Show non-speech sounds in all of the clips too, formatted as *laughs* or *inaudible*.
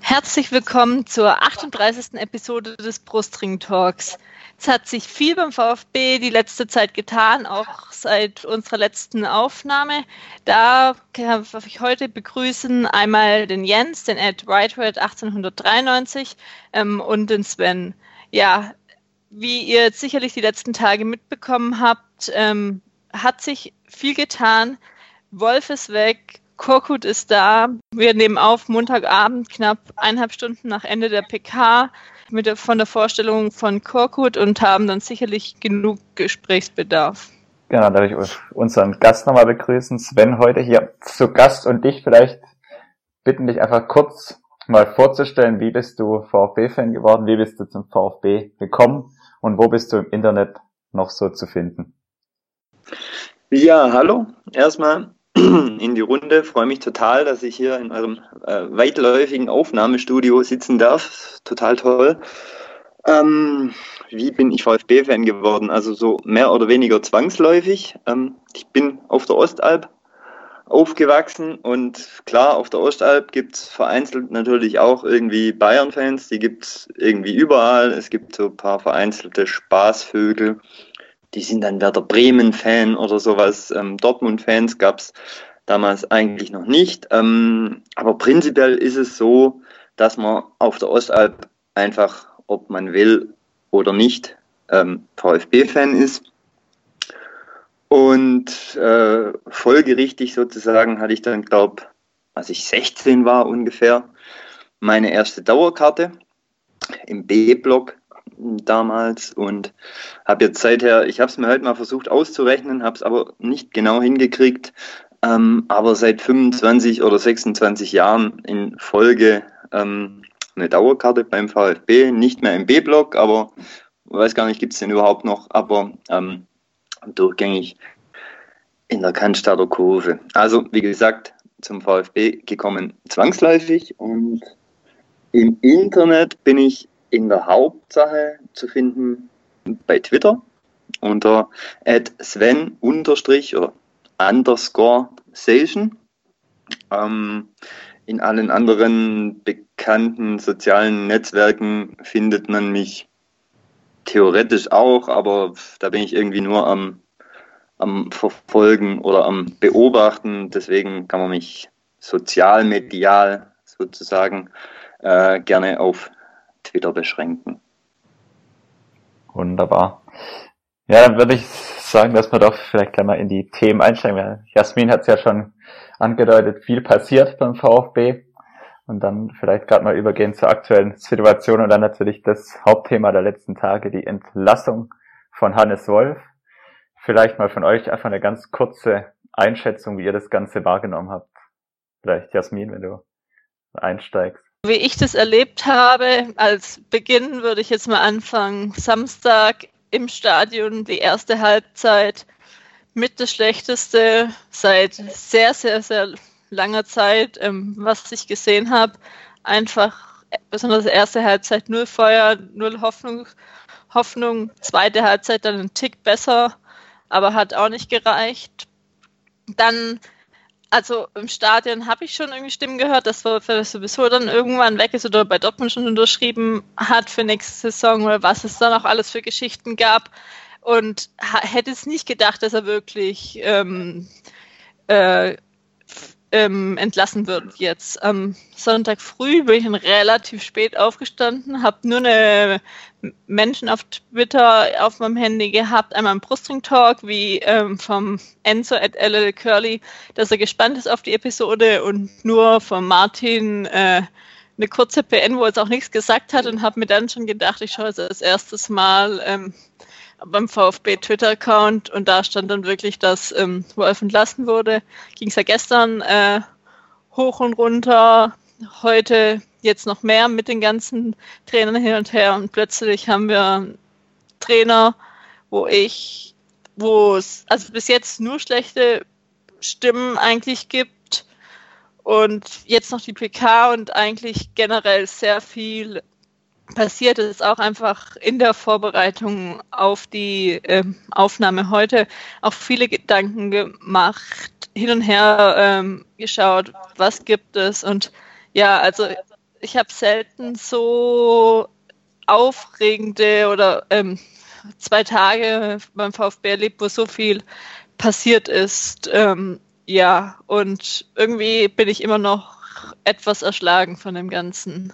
Herzlich willkommen zur 38. Episode des Brustring Talks. Es hat sich viel beim VfB die letzte Zeit getan, auch seit unserer letzten Aufnahme. Da darf ich heute begrüßen einmal den Jens, den Ed Whitehead 1893 ähm, und den Sven. Ja, wie ihr jetzt sicherlich die letzten Tage mitbekommen habt, ähm, hat sich viel getan. Wolf ist weg, Korkut ist da. Wir nehmen auf Montagabend, knapp eineinhalb Stunden nach Ende der PK mit der, von der Vorstellung von Korkut und haben dann sicherlich genug Gesprächsbedarf. Genau, darf ich unseren Gast nochmal begrüßen. Sven heute hier zu Gast und dich vielleicht bitten, dich einfach kurz mal vorzustellen. Wie bist du VfB-Fan geworden? Wie bist du zum VfB gekommen? Und wo bist du im Internet noch so zu finden? Ja, hallo. Erstmal *clears throat* in die Runde. Freue mich total, dass ich hier in eurem äh, weitläufigen Aufnahmestudio sitzen darf. Total toll. Ähm, wie bin ich VfB-Fan geworden? Also so mehr oder weniger zwangsläufig. Ähm, ich bin auf der Ostalb aufgewachsen und klar, auf der Ostalb gibt es vereinzelt natürlich auch irgendwie Bayern-Fans, die gibt es irgendwie überall. Es gibt so ein paar vereinzelte Spaßvögel die sind dann Werder Bremen-Fan oder sowas. Ähm, Dortmund-Fans gab es damals eigentlich noch nicht. Ähm, aber prinzipiell ist es so, dass man auf der Ostalb einfach, ob man will oder nicht, ähm, VfB-Fan ist. Und äh, folgerichtig sozusagen hatte ich dann, glaube als ich 16 war ungefähr, meine erste Dauerkarte im B-Block damals und habe jetzt seither, ich habe es mir halt mal versucht auszurechnen, habe es aber nicht genau hingekriegt, ähm, aber seit 25 oder 26 Jahren in Folge ähm, eine Dauerkarte beim VfB, nicht mehr im B-Block, aber weiß gar nicht, gibt es den überhaupt noch, aber ähm, durchgängig in der Cannstatter Kurve. Also wie gesagt, zum VfB gekommen zwangsläufig und im Internet bin ich in der Hauptsache zu finden bei Twitter unter Sven unterstrich underscore Station. Ähm, in allen anderen bekannten sozialen Netzwerken findet man mich theoretisch auch, aber da bin ich irgendwie nur am, am Verfolgen oder am Beobachten. Deswegen kann man mich sozial, medial sozusagen äh, gerne auf Twitter beschränken. Wunderbar. Ja, dann würde ich sagen, dass wir doch vielleicht gleich mal in die Themen einsteigen. Jasmin hat es ja schon angedeutet, viel passiert beim VfB. Und dann vielleicht gerade mal übergehen zur aktuellen Situation und dann natürlich das Hauptthema der letzten Tage, die Entlassung von Hannes Wolf. Vielleicht mal von euch einfach eine ganz kurze Einschätzung, wie ihr das Ganze wahrgenommen habt. Vielleicht Jasmin, wenn du einsteigst. Wie ich das erlebt habe, als Beginn würde ich jetzt mal anfangen. Samstag im Stadion, die erste Halbzeit mit das Schlechteste seit sehr, sehr, sehr langer Zeit, ähm, was ich gesehen habe. Einfach, besonders erste Halbzeit, null Feuer, null Hoffnung. Hoffnung, zweite Halbzeit dann ein Tick besser, aber hat auch nicht gereicht. Dann also im Stadion habe ich schon irgendwie Stimmen gehört, dass Wolfer sowieso dann irgendwann weg ist oder bei Dortmund schon unterschrieben hat für nächste Saison oder was es dann auch alles für Geschichten gab. Und hätte es nicht gedacht, dass er wirklich ähm, äh, ähm, entlassen wird jetzt. Am Sonntag früh bin ich relativ spät aufgestanden, habe nur eine Menschen auf Twitter auf meinem Handy gehabt, einmal einen Brustring-Talk wie ähm, vom Enzo at LL Curly, dass er gespannt ist auf die Episode und nur von Martin äh, eine kurze PN, wo er jetzt auch nichts gesagt hat und habe mir dann schon gedacht, ich schaue jetzt das erstes Mal ähm, beim VfB Twitter-Account und da stand dann wirklich, dass ähm, Wolf entlassen wurde. Ging es ja gestern äh, hoch und runter, heute jetzt noch mehr mit den ganzen Trainern hin und her und plötzlich haben wir Trainer, wo ich, wo es also bis jetzt nur schlechte Stimmen eigentlich gibt und jetzt noch die PK und eigentlich generell sehr viel passiert ist, auch einfach in der Vorbereitung auf die äh, Aufnahme heute auch viele Gedanken gemacht, hin und her ähm, geschaut, was gibt es und ja, also ich habe selten so aufregende oder ähm, zwei Tage beim VfB erlebt, wo so viel passiert ist. Ähm, ja, und irgendwie bin ich immer noch etwas erschlagen von dem Ganzen.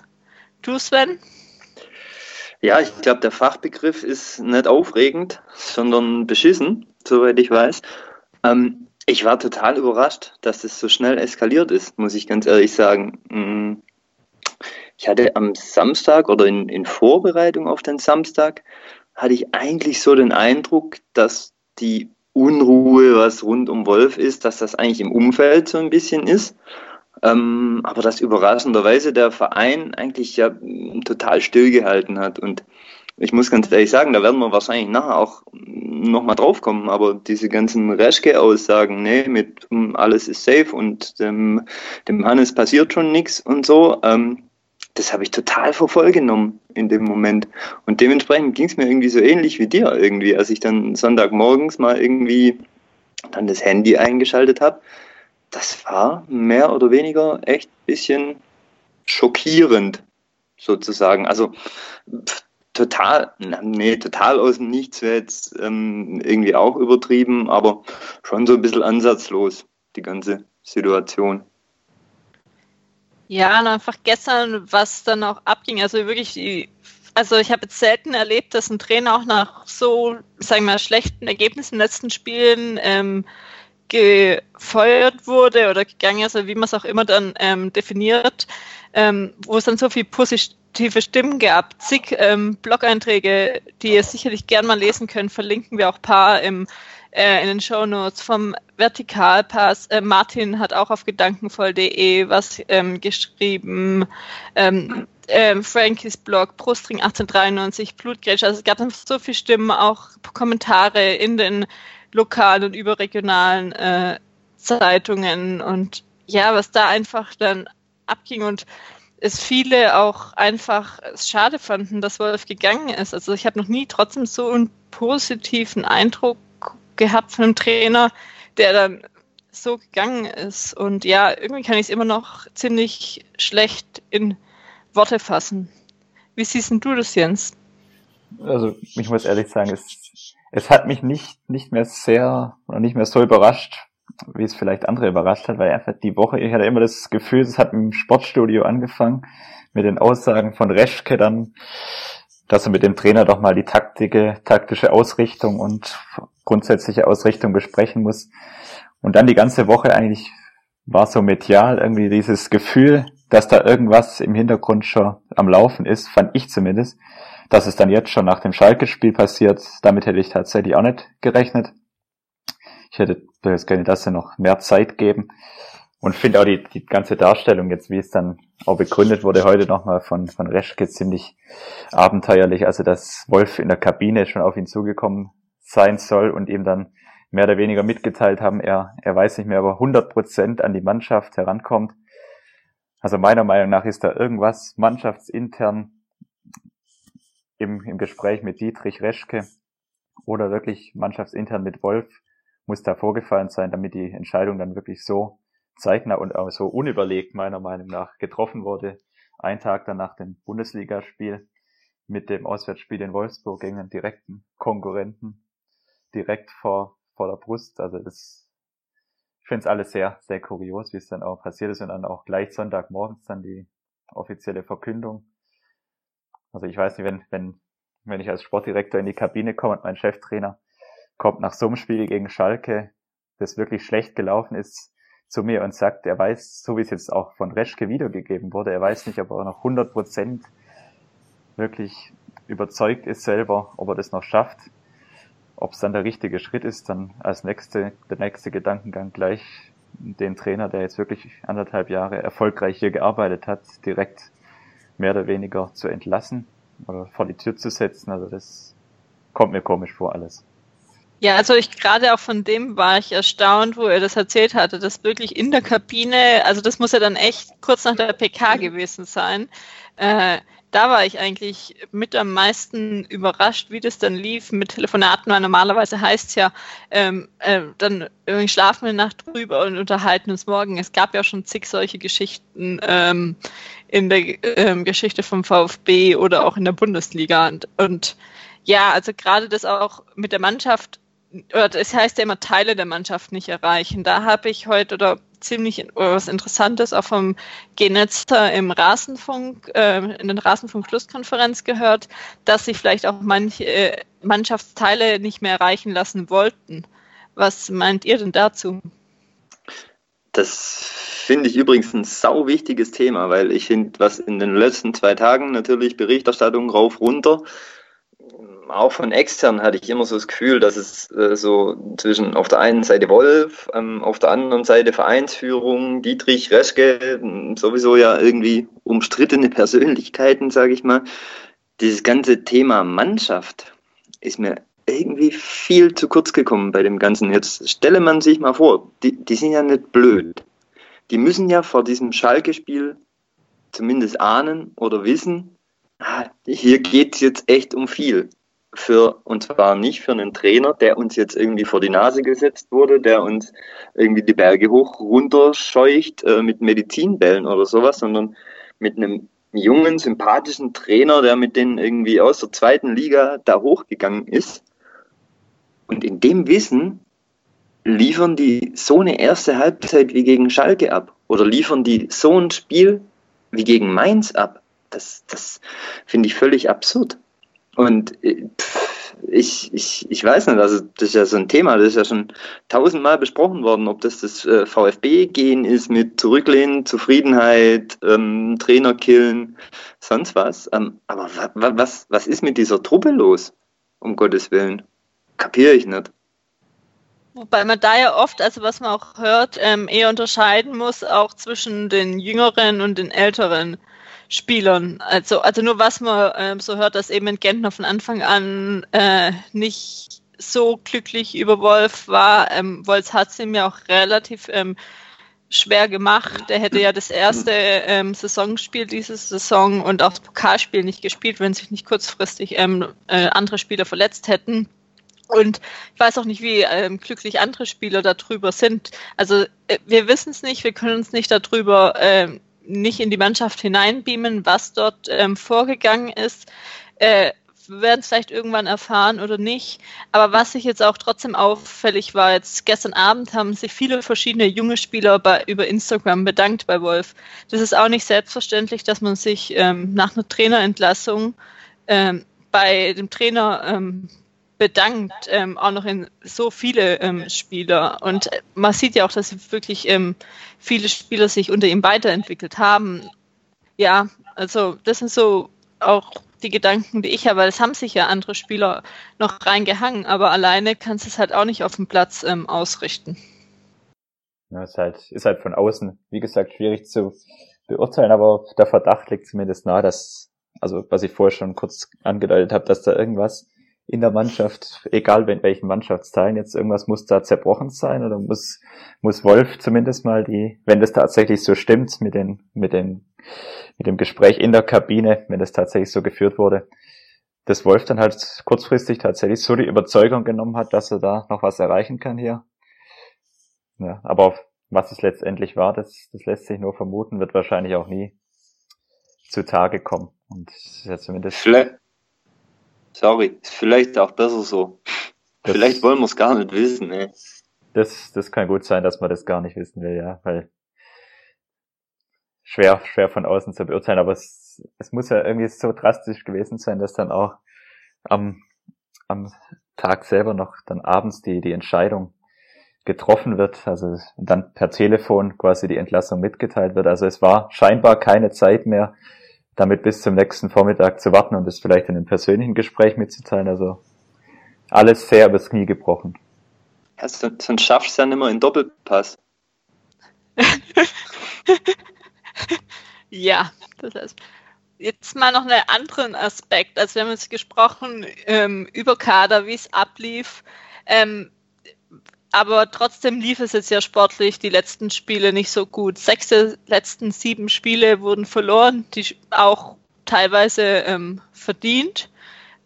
Du, Sven? Ja, ich glaube, der Fachbegriff ist nicht aufregend, sondern beschissen, soweit ich weiß. Ähm, ich war total überrascht, dass es so schnell eskaliert ist, muss ich ganz ehrlich sagen. Mm, ich hatte am Samstag oder in, in Vorbereitung auf den Samstag, hatte ich eigentlich so den Eindruck, dass die Unruhe, was rund um Wolf ist, dass das eigentlich im Umfeld so ein bisschen ist. Ähm, aber dass überraschenderweise der Verein eigentlich ja total stillgehalten hat. Und ich muss ganz ehrlich sagen, da werden wir wahrscheinlich nachher auch nochmal drauf kommen, aber diese ganzen Reschke-Aussagen, nee, mit um, alles ist safe und dem, dem Hannes passiert schon nichts und so, ähm, das habe ich total für voll genommen in dem Moment. Und dementsprechend ging es mir irgendwie so ähnlich wie dir irgendwie, als ich dann Sonntagmorgens mal irgendwie dann das Handy eingeschaltet habe. Das war mehr oder weniger echt ein bisschen schockierend, sozusagen. Also total, nee, total aus dem Nichts wäre jetzt ähm, irgendwie auch übertrieben, aber schon so ein bisschen ansatzlos, die ganze Situation. Ja, und einfach gestern, was dann auch abging, also wirklich also ich habe jetzt selten erlebt, dass ein Trainer auch nach so, sagen wir mal, schlechten Ergebnissen in den letzten Spielen ähm, gefeuert wurde oder gegangen ist, also wie man es auch immer dann ähm, definiert, ähm, wo es dann so viel positive Stimmen gab, zig ähm, Blog-Einträge, die ihr sicherlich gern mal lesen könnt, verlinken wir auch paar im äh, in den Shownotes vom Vertikalpass. Äh, Martin hat auch auf gedankenvoll.de was ähm, geschrieben. Ähm, ähm, Frankies Blog, Brustring 1893, Blutgrätsche. Also es gab so viele Stimmen, auch Kommentare in den lokalen und überregionalen äh, Zeitungen und ja, was da einfach dann abging und es viele auch einfach schade fanden, dass Wolf gegangen ist. Also ich habe noch nie trotzdem so einen positiven Eindruck gehabt von einem Trainer, der dann so gegangen ist. Und ja, irgendwie kann ich es immer noch ziemlich schlecht in Worte fassen. Wie siehst du das, Jens? Also, ich muss ehrlich sagen, es, es hat mich nicht, nicht mehr sehr oder nicht mehr so überrascht, wie es vielleicht andere überrascht hat, weil einfach die Woche, ich hatte immer das Gefühl, es hat im Sportstudio angefangen, mit den Aussagen von Reschke dann, dass er mit dem Trainer doch mal die taktische, taktische Ausrichtung und grundsätzliche Ausrichtung besprechen muss. Und dann die ganze Woche eigentlich war so medial irgendwie dieses Gefühl, dass da irgendwas im Hintergrund schon am Laufen ist, fand ich zumindest. Dass es dann jetzt schon nach dem Schalke-Spiel passiert, damit hätte ich tatsächlich auch nicht gerechnet. Ich hätte durchaus gerne, dass sie noch mehr Zeit geben. Und finde auch die, die ganze Darstellung jetzt, wie es dann auch begründet wurde heute nochmal von, von Reschke, ziemlich abenteuerlich. Also, dass Wolf in der Kabine schon auf ihn zugekommen sein soll und ihm dann mehr oder weniger mitgeteilt haben, er, er weiß nicht mehr, aber 100 Prozent an die Mannschaft herankommt. Also meiner Meinung nach ist da irgendwas mannschaftsintern im, im Gespräch mit Dietrich Reschke oder wirklich mannschaftsintern mit Wolf muss da vorgefallen sein, damit die Entscheidung dann wirklich so zeitnah und auch so unüberlegt meiner Meinung nach getroffen wurde. Ein Tag danach dem Bundesligaspiel mit dem Auswärtsspiel in Wolfsburg gegen einen direkten Konkurrenten direkt vor, vor der Brust. Also das, ich finde es alles sehr, sehr kurios, wie es dann auch passiert ist und dann auch gleich Sonntagmorgens dann die offizielle Verkündung. Also ich weiß nicht, wenn, wenn, wenn ich als Sportdirektor in die Kabine komme und mein Cheftrainer kommt nach so einem Spiel gegen Schalke, das wirklich schlecht gelaufen ist, zu mir und sagt, er weiß, so wie es jetzt auch von Reschke wiedergegeben wurde, er weiß nicht, ob er noch 100 Prozent wirklich überzeugt ist selber, ob er das noch schafft. Ob es dann der richtige Schritt ist, dann als nächste, der nächste Gedankengang gleich den Trainer, der jetzt wirklich anderthalb Jahre erfolgreich hier gearbeitet hat, direkt mehr oder weniger zu entlassen oder vor die Tür zu setzen. Also das kommt mir komisch vor alles. Ja, also ich gerade auch von dem war ich erstaunt, wo er das erzählt hatte, dass wirklich in der Kabine, also das muss ja dann echt kurz nach der PK gewesen sein, äh, da war ich eigentlich mit am meisten überrascht, wie das dann lief mit Telefonaten, weil normalerweise heißt es ja, ähm, äh, dann schlafen wir eine Nacht drüber und unterhalten uns morgen. Es gab ja schon zig solche Geschichten ähm, in der ähm, Geschichte vom VfB oder auch in der Bundesliga. Und, und ja, also gerade das auch mit der Mannschaft, oder das heißt ja immer Teile der Mannschaft nicht erreichen. Da habe ich heute oder ziemlich was Interessantes auch vom Genetzer im Rasenfunk, äh, in den Rasenfunk-Schlusskonferenz gehört, dass sich vielleicht auch manche äh, Mannschaftsteile nicht mehr erreichen lassen wollten. Was meint ihr denn dazu? Das finde ich übrigens ein sau wichtiges Thema, weil ich finde, was in den letzten zwei Tagen natürlich Berichterstattung rauf runter auch von extern hatte ich immer so das Gefühl, dass es äh, so zwischen auf der einen Seite Wolf, ähm, auf der anderen Seite Vereinsführung, Dietrich, Reschke, sowieso ja irgendwie umstrittene Persönlichkeiten, sage ich mal. Dieses ganze Thema Mannschaft ist mir irgendwie viel zu kurz gekommen bei dem Ganzen. Jetzt stelle man sich mal vor, die, die sind ja nicht blöd. Die müssen ja vor diesem Schalke-Spiel zumindest ahnen oder wissen, ah, hier geht es jetzt echt um viel für, und zwar nicht für einen Trainer, der uns jetzt irgendwie vor die Nase gesetzt wurde, der uns irgendwie die Berge hoch runterscheucht äh, mit Medizinbällen oder sowas, sondern mit einem jungen, sympathischen Trainer, der mit denen irgendwie aus der zweiten Liga da hochgegangen ist. Und in dem Wissen liefern die so eine erste Halbzeit wie gegen Schalke ab oder liefern die so ein Spiel wie gegen Mainz ab. Das, das finde ich völlig absurd. Und äh, ich, ich, ich weiß nicht, also das ist ja so ein Thema, das ist ja schon tausendmal besprochen worden, ob das das äh, VfB-Gehen ist mit Zurücklehnen, Zufriedenheit, ähm, Trainer killen, sonst was. Ähm, aber wa, was, was ist mit dieser Truppe los, um Gottes Willen? Kapiere ich nicht. Wobei man da ja oft, also was man auch hört, ähm, eher unterscheiden muss, auch zwischen den Jüngeren und den Älteren. Spielern. Also, also nur was man ähm, so hört, dass eben Gentner von Anfang an äh, nicht so glücklich über Wolf war. Ähm, Wolf hat es ihm ja auch relativ ähm, schwer gemacht. Er hätte ja das erste ähm, Saisonspiel diese Saison und auch das Pokalspiel nicht gespielt, wenn sich nicht kurzfristig ähm, äh, andere Spieler verletzt hätten. Und ich weiß auch nicht, wie ähm, glücklich andere Spieler darüber sind. Also äh, wir wissen es nicht, wir können uns nicht darüber ähm, nicht in die Mannschaft hineinbeamen, was dort ähm, vorgegangen ist. Äh, werden es vielleicht irgendwann erfahren oder nicht. Aber was sich jetzt auch trotzdem auffällig war, jetzt gestern Abend haben sich viele verschiedene junge Spieler bei, über Instagram bedankt bei Wolf. Das ist auch nicht selbstverständlich, dass man sich ähm, nach einer Trainerentlassung ähm, bei dem Trainer ähm, bedankt, ähm, auch noch in so viele ähm, Spieler. Und man sieht ja auch, dass wirklich ähm, viele Spieler sich unter ihm weiterentwickelt haben. Ja, also das sind so auch die Gedanken, die ich habe, weil es haben sich ja andere Spieler noch reingehangen, aber alleine kannst du es halt auch nicht auf dem Platz ähm, ausrichten. Ja, ist halt, ist halt von außen, wie gesagt, schwierig zu beurteilen, aber der Verdacht liegt zumindest nahe, dass, also was ich vorher schon kurz angedeutet habe, dass da irgendwas in der Mannschaft, egal in welchen Mannschaftsteilen jetzt irgendwas muss da zerbrochen sein oder muss, muss Wolf zumindest mal die, wenn das tatsächlich so stimmt mit den, mit den, mit dem Gespräch in der Kabine, wenn das tatsächlich so geführt wurde, dass Wolf dann halt kurzfristig tatsächlich so die Überzeugung genommen hat, dass er da noch was erreichen kann hier. Ja, aber was es letztendlich war, das, das lässt sich nur vermuten, wird wahrscheinlich auch nie zutage kommen. Und ja zumindest. Vielleicht, Sorry, ist vielleicht auch besser so. Das vielleicht wollen wir es gar nicht wissen, ey. Das, das kann gut sein, dass man das gar nicht wissen will, ja, weil schwer, schwer von außen zu beurteilen, aber es, es muss ja irgendwie so drastisch gewesen sein, dass dann auch am, am Tag selber noch dann abends die, die Entscheidung getroffen wird, also dann per Telefon quasi die Entlassung mitgeteilt wird. Also es war scheinbar keine Zeit mehr, damit bis zum nächsten Vormittag zu warten und es vielleicht in einem persönlichen Gespräch mitzuteilen. Also alles sehr übers Knie gebrochen. Ja, sonst schaffst du ja nicht mehr in Doppelpass. *laughs* ja, das heißt. Jetzt mal noch einen anderen Aspekt. Also wir haben jetzt gesprochen ähm, über Kader, wie es ablief. Ähm, aber trotzdem lief es jetzt ja sportlich die letzten Spiele nicht so gut. Sechs der letzten sieben Spiele wurden verloren, die auch teilweise ähm, verdient.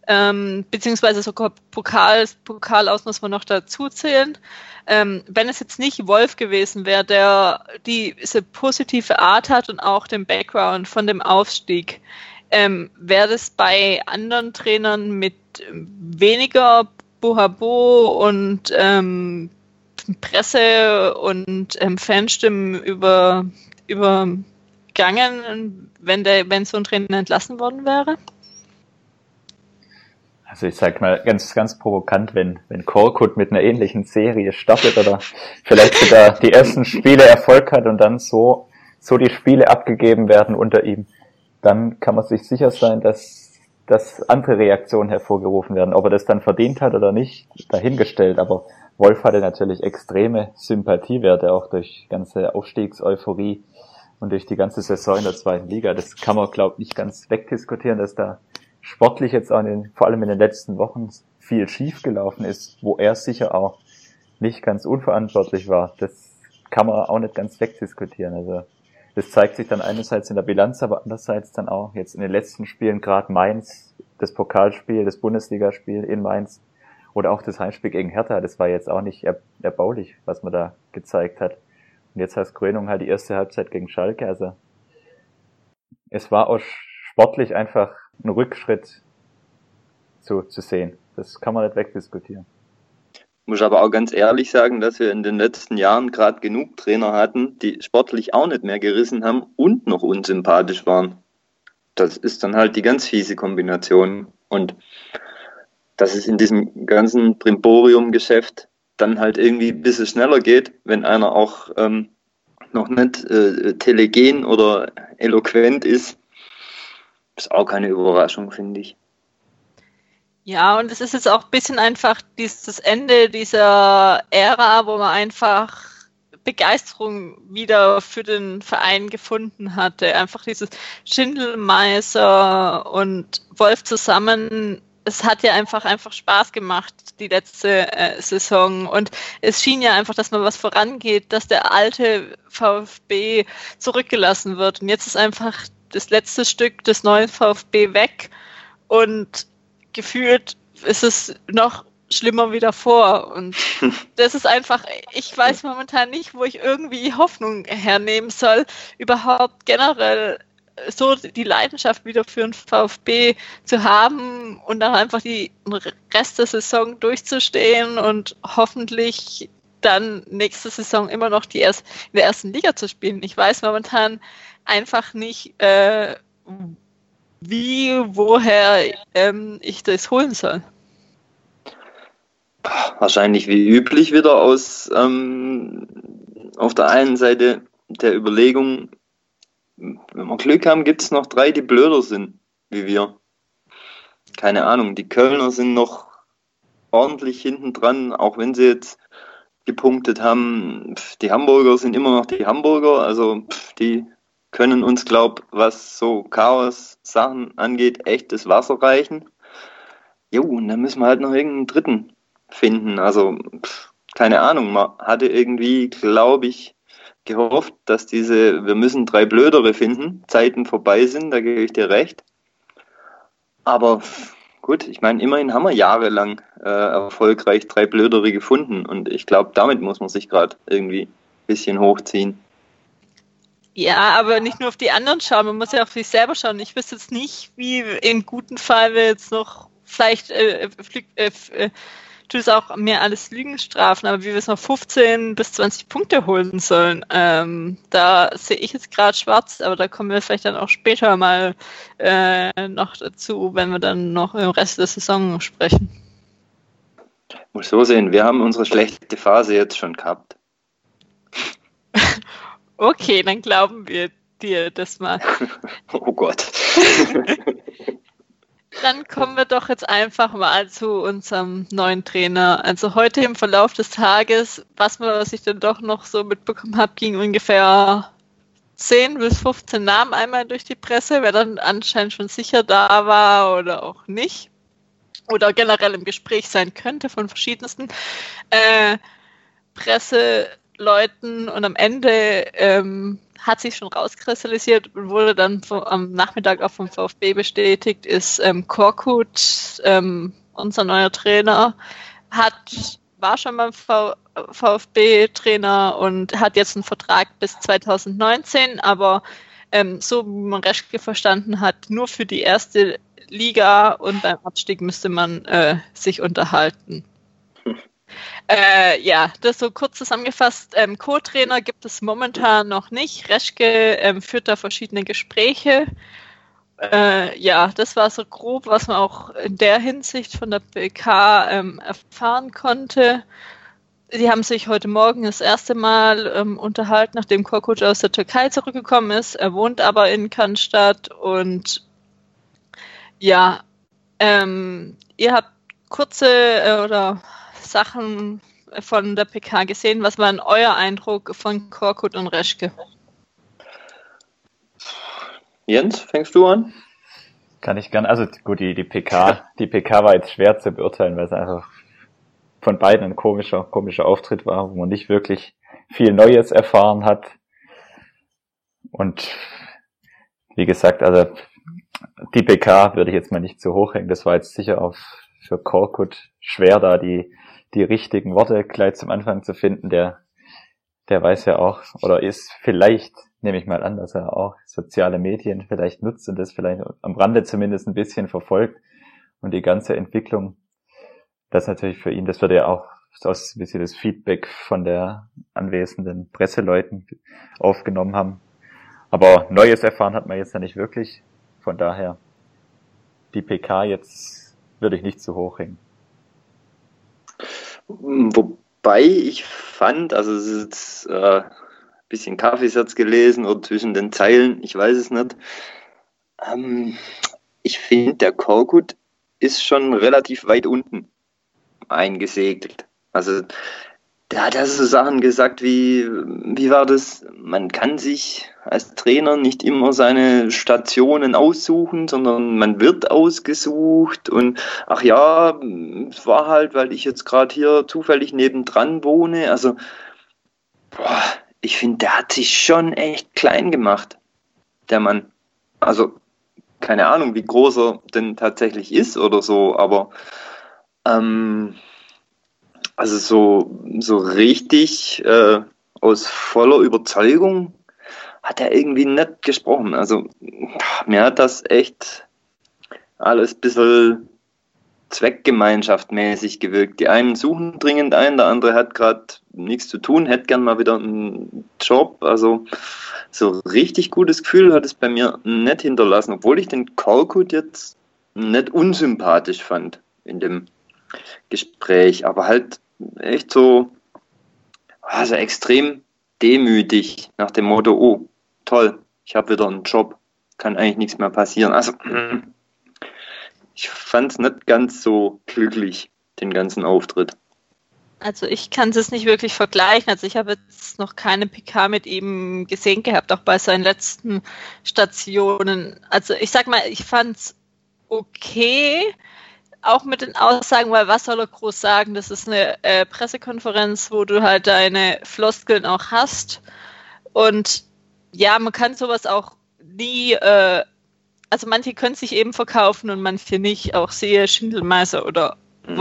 Ähm, beziehungsweise sogar Pokal, Pokal aus muss man noch dazu zählen. Ähm, wenn es jetzt nicht Wolf gewesen wäre, der diese positive Art hat und auch den Background von dem Aufstieg, ähm, wäre das bei anderen Trainern mit weniger Bohabo und ähm, Presse und ähm, Fanstimmen über, übergangen, wenn, der, wenn so ein Trainer entlassen worden wäre? Also ich sag mal ganz, ganz provokant, wenn, wenn Korkut mit einer ähnlichen Serie startet oder vielleicht sogar die ersten Spiele Erfolg hat und dann so, so die Spiele abgegeben werden unter ihm, dann kann man sich sicher sein, dass, dass andere Reaktionen hervorgerufen werden. Ob er das dann verdient hat oder nicht, dahingestellt. Aber Wolf hatte natürlich extreme Sympathiewerte, auch durch ganze Aufstiegseuphorie und durch die ganze Saison in der zweiten Liga. Das kann man, glaube ich, nicht ganz wegdiskutieren, dass da sportlich jetzt auch in den, vor allem in den letzten Wochen viel schief gelaufen ist, wo er sicher auch nicht ganz unverantwortlich war. Das kann man auch nicht ganz wegdiskutieren. Also das zeigt sich dann einerseits in der Bilanz, aber andererseits dann auch jetzt in den letzten Spielen, gerade Mainz, das Pokalspiel, das Bundesligaspiel in Mainz, oder auch das Heimspiel gegen Hertha, das war jetzt auch nicht erbaulich, was man da gezeigt hat. Und jetzt heißt Krönung halt die erste Halbzeit gegen Schalke. Also es war auch sportlich einfach ein Rückschritt zu, zu sehen. Das kann man nicht wegdiskutieren. Muss aber auch ganz ehrlich sagen, dass wir in den letzten Jahren gerade genug Trainer hatten, die sportlich auch nicht mehr gerissen haben und noch unsympathisch waren. Das ist dann halt die ganz fiese Kombination. Und dass es in diesem ganzen Primborium-Geschäft dann halt irgendwie ein bisschen schneller geht, wenn einer auch ähm, noch nicht äh, telegen oder eloquent ist. Ist auch keine Überraschung, finde ich. Ja, und es ist jetzt auch ein bisschen einfach dieses Ende dieser Ära, wo man einfach Begeisterung wieder für den Verein gefunden hatte. Einfach dieses Schindelmeiser und Wolf zusammen es hat ja einfach einfach Spaß gemacht, die letzte äh, Saison. Und es schien ja einfach, dass man was vorangeht, dass der alte VfB zurückgelassen wird. Und jetzt ist einfach das letzte Stück des neuen VfB weg. Und gefühlt ist es noch schlimmer wie davor. Und *laughs* das ist einfach, ich weiß momentan nicht, wo ich irgendwie Hoffnung hernehmen soll, überhaupt generell so die Leidenschaft wieder für den VfB zu haben und dann einfach die Rest der Saison durchzustehen und hoffentlich dann nächste Saison immer noch die erst, in der ersten Liga zu spielen. Ich weiß momentan einfach nicht, äh, wie, woher ähm, ich das holen soll. Wahrscheinlich wie üblich wieder aus ähm, auf der einen Seite der Überlegung, wenn wir Glück haben, gibt es noch drei, die blöder sind wie wir. Keine Ahnung, die Kölner sind noch ordentlich hinten dran, auch wenn sie jetzt gepunktet haben. Die Hamburger sind immer noch die Hamburger, also die können uns, glaub, was so Chaos-Sachen angeht, echtes Wasser reichen. Jo, und dann müssen wir halt noch irgendeinen dritten finden. Also, keine Ahnung, man hatte irgendwie, glaube ich, gehofft, dass diese, wir müssen drei Blödere finden, Zeiten vorbei sind, da gebe ich dir recht. Aber gut, ich meine, immerhin haben wir jahrelang äh, erfolgreich drei Blödere gefunden und ich glaube, damit muss man sich gerade irgendwie ein bisschen hochziehen. Ja, aber nicht nur auf die anderen schauen, man muss ja auf sich selber schauen. Ich wüsste jetzt nicht, wie im guten Fall wir jetzt noch vielleicht äh, äh, tut es auch mehr alles Lügenstrafen, aber wie wir es noch 15 bis 20 Punkte holen sollen, ähm, da sehe ich jetzt gerade schwarz, aber da kommen wir vielleicht dann auch später mal äh, noch dazu, wenn wir dann noch im Rest der Saison sprechen. Muss so sehen, wir haben unsere schlechte Phase jetzt schon gehabt. *laughs* okay, dann glauben wir dir das mal. *laughs* oh Gott. *laughs* Dann kommen wir doch jetzt einfach mal zu unserem neuen Trainer. Also heute im Verlauf des Tages, was, man, was ich dann doch noch so mitbekommen habe, ging ungefähr 10 bis 15 Namen einmal durch die Presse, wer dann anscheinend schon sicher da war oder auch nicht. oder generell im Gespräch sein könnte von verschiedensten äh, Presseleuten und am Ende ähm, hat sich schon rauskristallisiert und wurde dann vom, am Nachmittag auch vom VfB bestätigt, ist ähm, Korkut, ähm, unser neuer Trainer, hat, war schon beim VfB-Trainer und hat jetzt einen Vertrag bis 2019, aber ähm, so wie man Reschke verstanden hat, nur für die erste Liga und beim Abstieg müsste man äh, sich unterhalten. Äh, ja, das so kurz zusammengefasst. Ähm, Co-Trainer gibt es momentan noch nicht. Reschke ähm, führt da verschiedene Gespräche. Äh, ja, das war so grob, was man auch in der Hinsicht von der PK ähm, erfahren konnte. Die haben sich heute Morgen das erste Mal ähm, unterhalten, nachdem Korkut aus der Türkei zurückgekommen ist. Er wohnt aber in Cannstatt und ja, ähm, ihr habt kurze äh, oder Sachen von der PK gesehen. Was war denn euer Eindruck von Korkut und Reschke? Jens, fängst du an? Kann ich gern. Also gut, die, die PK, die PK war jetzt schwer zu beurteilen, weil es einfach von beiden ein komischer, komischer Auftritt war, wo man nicht wirklich viel Neues erfahren hat. Und wie gesagt, also die PK würde ich jetzt mal nicht zu hoch hängen. Das war jetzt sicher auch für Korkut schwer, da die, die richtigen Worte gleich zum Anfang zu finden. Der, der weiß ja auch, oder ist vielleicht, nehme ich mal an, dass er auch soziale Medien vielleicht nutzt und das vielleicht am Rande zumindest ein bisschen verfolgt und die ganze Entwicklung. Das natürlich für ihn, das würde ja auch aus wie sie das Feedback von der anwesenden Presseleuten aufgenommen haben. Aber Neues erfahren hat man jetzt ja nicht wirklich. Von daher, die PK jetzt würde ich nicht zu hoch hängen. Wobei ich fand, also es ist jetzt äh, ein bisschen Kaffeesatz gelesen oder zwischen den Zeilen, ich weiß es nicht. Ähm, ich finde, der Korkut ist schon relativ weit unten eingesegelt. Also der hat also Sachen gesagt wie, wie war das? Man kann sich als Trainer nicht immer seine Stationen aussuchen, sondern man wird ausgesucht und ach ja, es war halt, weil ich jetzt gerade hier zufällig nebendran wohne. Also, boah, ich finde, der hat sich schon echt klein gemacht, der Mann. Also, keine Ahnung, wie groß er denn tatsächlich ist oder so, aber ähm, also so, so richtig äh, aus voller Überzeugung hat er irgendwie nicht gesprochen. Also mir hat das echt alles ein bisschen zweckgemeinschaftmäßig gewirkt. Die einen suchen dringend einen, der andere hat gerade nichts zu tun, hätte gern mal wieder einen Job. Also so richtig gutes Gefühl hat es bei mir nicht hinterlassen, obwohl ich den Korkut jetzt nicht unsympathisch fand in dem Gespräch, aber halt echt so, also extrem demütig nach dem Motto, oh, toll, ich habe wieder einen Job, kann eigentlich nichts mehr passieren. Also *clears throat* ich fand es nicht ganz so glücklich, den ganzen Auftritt. Also ich kann es nicht wirklich vergleichen. Also ich habe jetzt noch keine PK mit ihm gesehen gehabt, auch bei seinen letzten Stationen. Also ich sag mal, ich fand es okay, auch mit den Aussagen, weil was soll er groß sagen? Das ist eine äh, Pressekonferenz, wo du halt deine Floskeln auch hast. Und ja, man kann sowas auch nie, äh, also manche können sich eben verkaufen und manche nicht. Auch sehe Schindelmeiser oder mhm.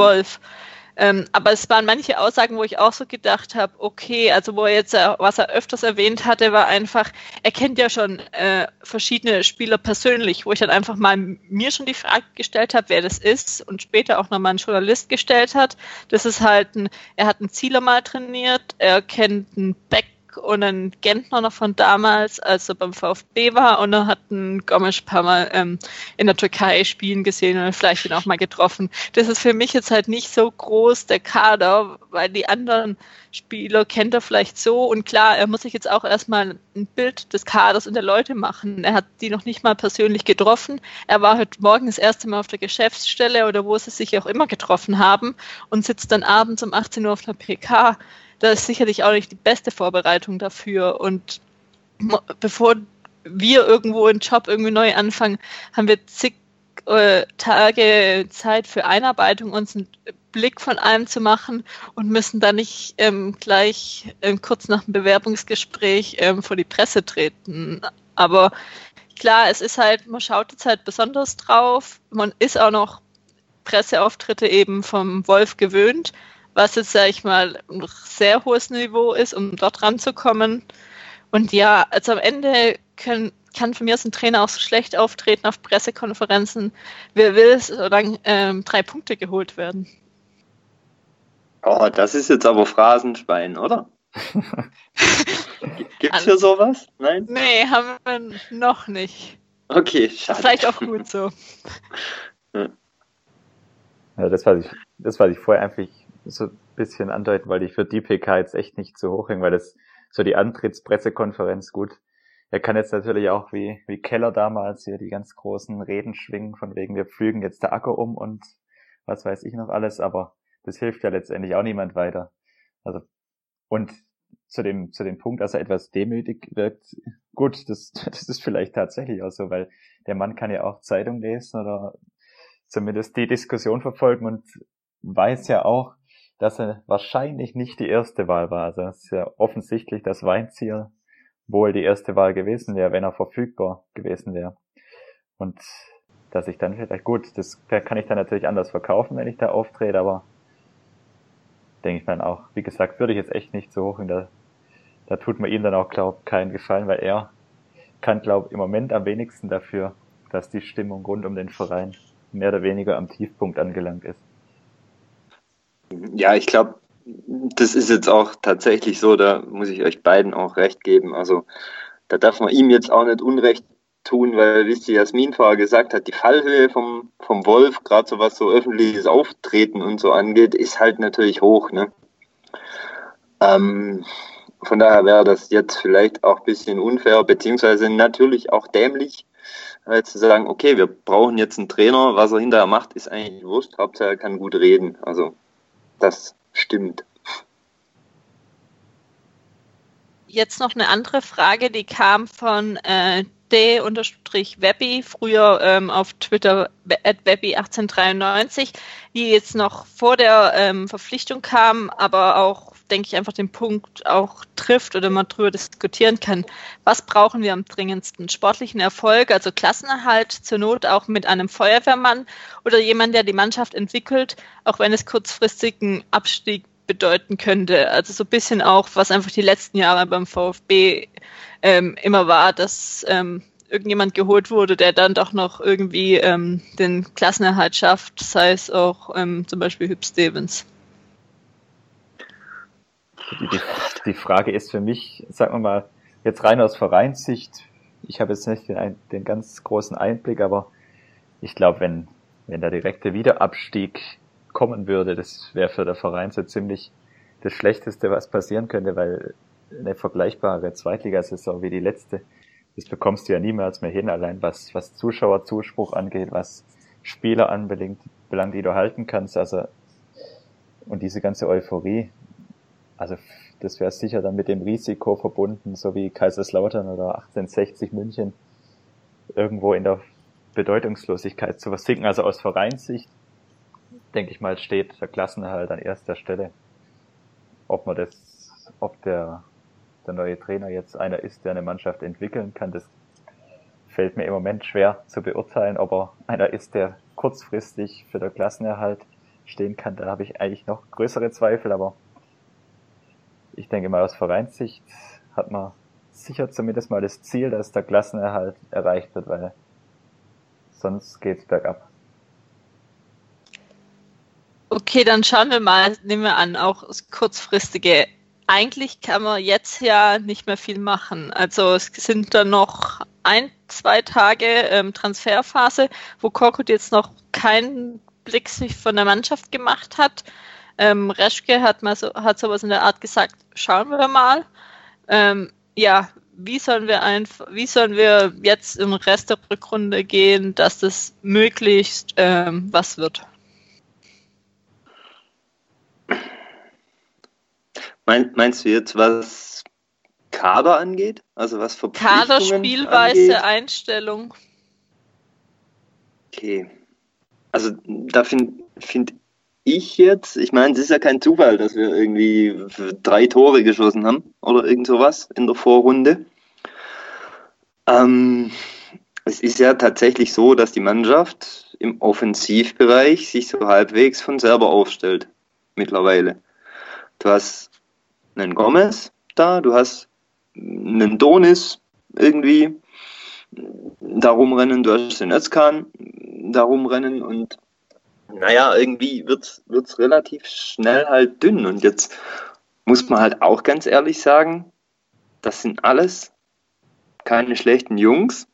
Ähm, aber es waren manche Aussagen, wo ich auch so gedacht habe, okay, also wo er jetzt, äh, was er öfters erwähnt hatte, war einfach, er kennt ja schon äh, verschiedene Spieler persönlich, wo ich dann einfach mal mir schon die Frage gestellt habe, wer das ist und später auch nochmal ein Journalist gestellt hat. Das ist halt ein, er hat einen Zieler mal trainiert, er kennt einen Beck und einen Gentner noch von damals, als er beim VfB war und er hat einen Gomes ein paar Mal ähm, in der Türkei spielen gesehen und vielleicht ihn auch mal getroffen. Das ist für mich jetzt halt nicht so groß, der Kader, weil die anderen Spieler kennt er vielleicht so und klar, er muss sich jetzt auch erstmal ein Bild des Kaders und der Leute machen. Er hat die noch nicht mal persönlich getroffen. Er war heute Morgen das erste Mal auf der Geschäftsstelle oder wo sie sich auch immer getroffen haben und sitzt dann abends um 18 Uhr auf der PK da ist sicherlich auch nicht die beste Vorbereitung dafür. Und bevor wir irgendwo einen Job irgendwie neu anfangen, haben wir zig äh, Tage Zeit für Einarbeitung, uns einen Blick von allem zu machen und müssen dann nicht ähm, gleich ähm, kurz nach dem Bewerbungsgespräch ähm, vor die Presse treten. Aber klar, es ist halt, man schaut jetzt halt besonders drauf. Man ist auch noch Presseauftritte eben vom Wolf gewöhnt, was jetzt, sag ich mal, ein sehr hohes Niveau ist, um dort ranzukommen. Und ja, also am Ende können, kann von mir als ein Trainer auch so schlecht auftreten auf Pressekonferenzen. Wer will, solange ähm, drei Punkte geholt werden. Oh, das ist jetzt aber Phrasenschwein, oder? *laughs* Gibt es hier sowas? Nein? Nee, haben wir noch nicht. Okay, schade. Vielleicht auch gut so. *laughs* ja, das, was ich, das, was ich vorher einfach so ein bisschen andeuten wollte, ich würde die PK jetzt echt nicht so hoch hängen, weil das so die Antrittspressekonferenz gut. Er kann jetzt natürlich auch wie, wie Keller damals hier die ganz großen Reden schwingen, von wegen wir pflügen jetzt der Acker um und was weiß ich noch alles, aber das hilft ja letztendlich auch niemand weiter. Also, und zu dem, zu dem Punkt, dass er etwas demütig wirkt, gut, das, *laughs* das ist vielleicht tatsächlich auch so, weil der Mann kann ja auch Zeitung lesen oder zumindest die Diskussion verfolgen und weiß ja auch, dass er wahrscheinlich nicht die erste Wahl war. Also es ist ja offensichtlich, dass Weinziel wohl die erste Wahl gewesen wäre, wenn er verfügbar gewesen wäre. Und dass ich dann vielleicht, gut, das kann ich dann natürlich anders verkaufen, wenn ich da auftrete, aber denke ich dann auch, wie gesagt, würde ich jetzt echt nicht so hoch in der, da tut man ihm dann auch, glaube keinen Gefallen, weil er kann, glaube im Moment am wenigsten dafür, dass die Stimmung rund um den Verein mehr oder weniger am Tiefpunkt angelangt ist. Ja, ich glaube, das ist jetzt auch tatsächlich so, da muss ich euch beiden auch recht geben. Also da darf man ihm jetzt auch nicht Unrecht tun, weil, wie die Jasmin vorher gesagt hat, die Fallhöhe vom, vom Wolf, gerade so was so öffentliches Auftreten und so angeht, ist halt natürlich hoch. Ne? Ähm, von daher wäre das jetzt vielleicht auch ein bisschen unfair, beziehungsweise natürlich auch dämlich, äh, zu sagen, okay, wir brauchen jetzt einen Trainer, was er hinterher macht, ist eigentlich wurscht, Hauptsache er kann gut reden. Also das stimmt. Jetzt noch eine andere Frage, die kam von äh, d-webby, früher ähm, auf Twitter at webby1893, die jetzt noch vor der ähm, Verpflichtung kam, aber auch, denke ich, einfach den Punkt auch trifft oder man darüber diskutieren kann. Was brauchen wir am dringendsten? Sportlichen Erfolg, also Klassenerhalt, zur Not auch mit einem Feuerwehrmann oder jemand, der die Mannschaft entwickelt, auch wenn es kurzfristigen Abstieg bedeuten könnte. Also so ein bisschen auch, was einfach die letzten Jahre beim VfB ähm, immer war, dass ähm, irgendjemand geholt wurde, der dann doch noch irgendwie ähm, den Klassenerhalt schafft, sei es auch ähm, zum Beispiel Hüb Stevens. Die, die, die, Frage ist für mich, sagen wir mal, jetzt rein aus Vereinssicht, ich habe jetzt nicht den, den ganz großen Einblick, aber ich glaube, wenn, wenn der direkte Wiederabstieg kommen würde, das wäre für der Verein so ziemlich das Schlechteste, was passieren könnte, weil eine vergleichbare Zweitligasaison wie die letzte, das bekommst du ja niemals mehr hin, allein was, was Zuschauerzuspruch angeht, was Spieler anbelangt, belangt, die du halten kannst, also, und diese ganze Euphorie, also, das wäre sicher dann mit dem Risiko verbunden, so wie Kaiserslautern oder 1860 München, irgendwo in der Bedeutungslosigkeit zu versinken. Also aus Vereinssicht denke ich mal, steht der Klassenerhalt an erster Stelle. Ob man das, ob der, der neue Trainer jetzt einer ist, der eine Mannschaft entwickeln kann, das fällt mir im Moment schwer zu beurteilen. Ob er einer ist, der kurzfristig für den Klassenerhalt stehen kann, da habe ich eigentlich noch größere Zweifel, aber ich denke mal aus Vereinssicht hat man sicher zumindest mal das Ziel, dass der Klassenerhalt erreicht wird, weil sonst geht's bergab. Okay, dann schauen wir mal, nehmen wir an, auch das kurzfristige. Eigentlich kann man jetzt ja nicht mehr viel machen. Also es sind dann noch ein, zwei Tage ähm, Transferphase, wo Korkut jetzt noch keinen Blick sich von der Mannschaft gemacht hat. Ähm, Reschke hat mal so, hat sowas in der Art gesagt, schauen wir mal. Ähm, ja, wie sollen wir einfach, wie sollen wir jetzt im Rest der Rückrunde gehen, dass das möglichst ähm, was wird? Mein, meinst du jetzt, was Kader angeht? Also was Verpflichtungen Kader, Spielweise, angeht? Einstellung. Okay. Also da finde find ich jetzt, ich meine, es ist ja kein Zufall, dass wir irgendwie drei Tore geschossen haben oder irgend sowas in der Vorrunde. Ähm, es ist ja tatsächlich so, dass die Mannschaft im Offensivbereich sich so halbwegs von selber aufstellt mittlerweile. Du hast einen Gomez da, du hast einen Donis irgendwie da rumrennen, du hast den Özkan da rumrennen und naja, irgendwie wird es relativ schnell halt dünn. Und jetzt muss man halt auch ganz ehrlich sagen, das sind alles keine schlechten Jungs,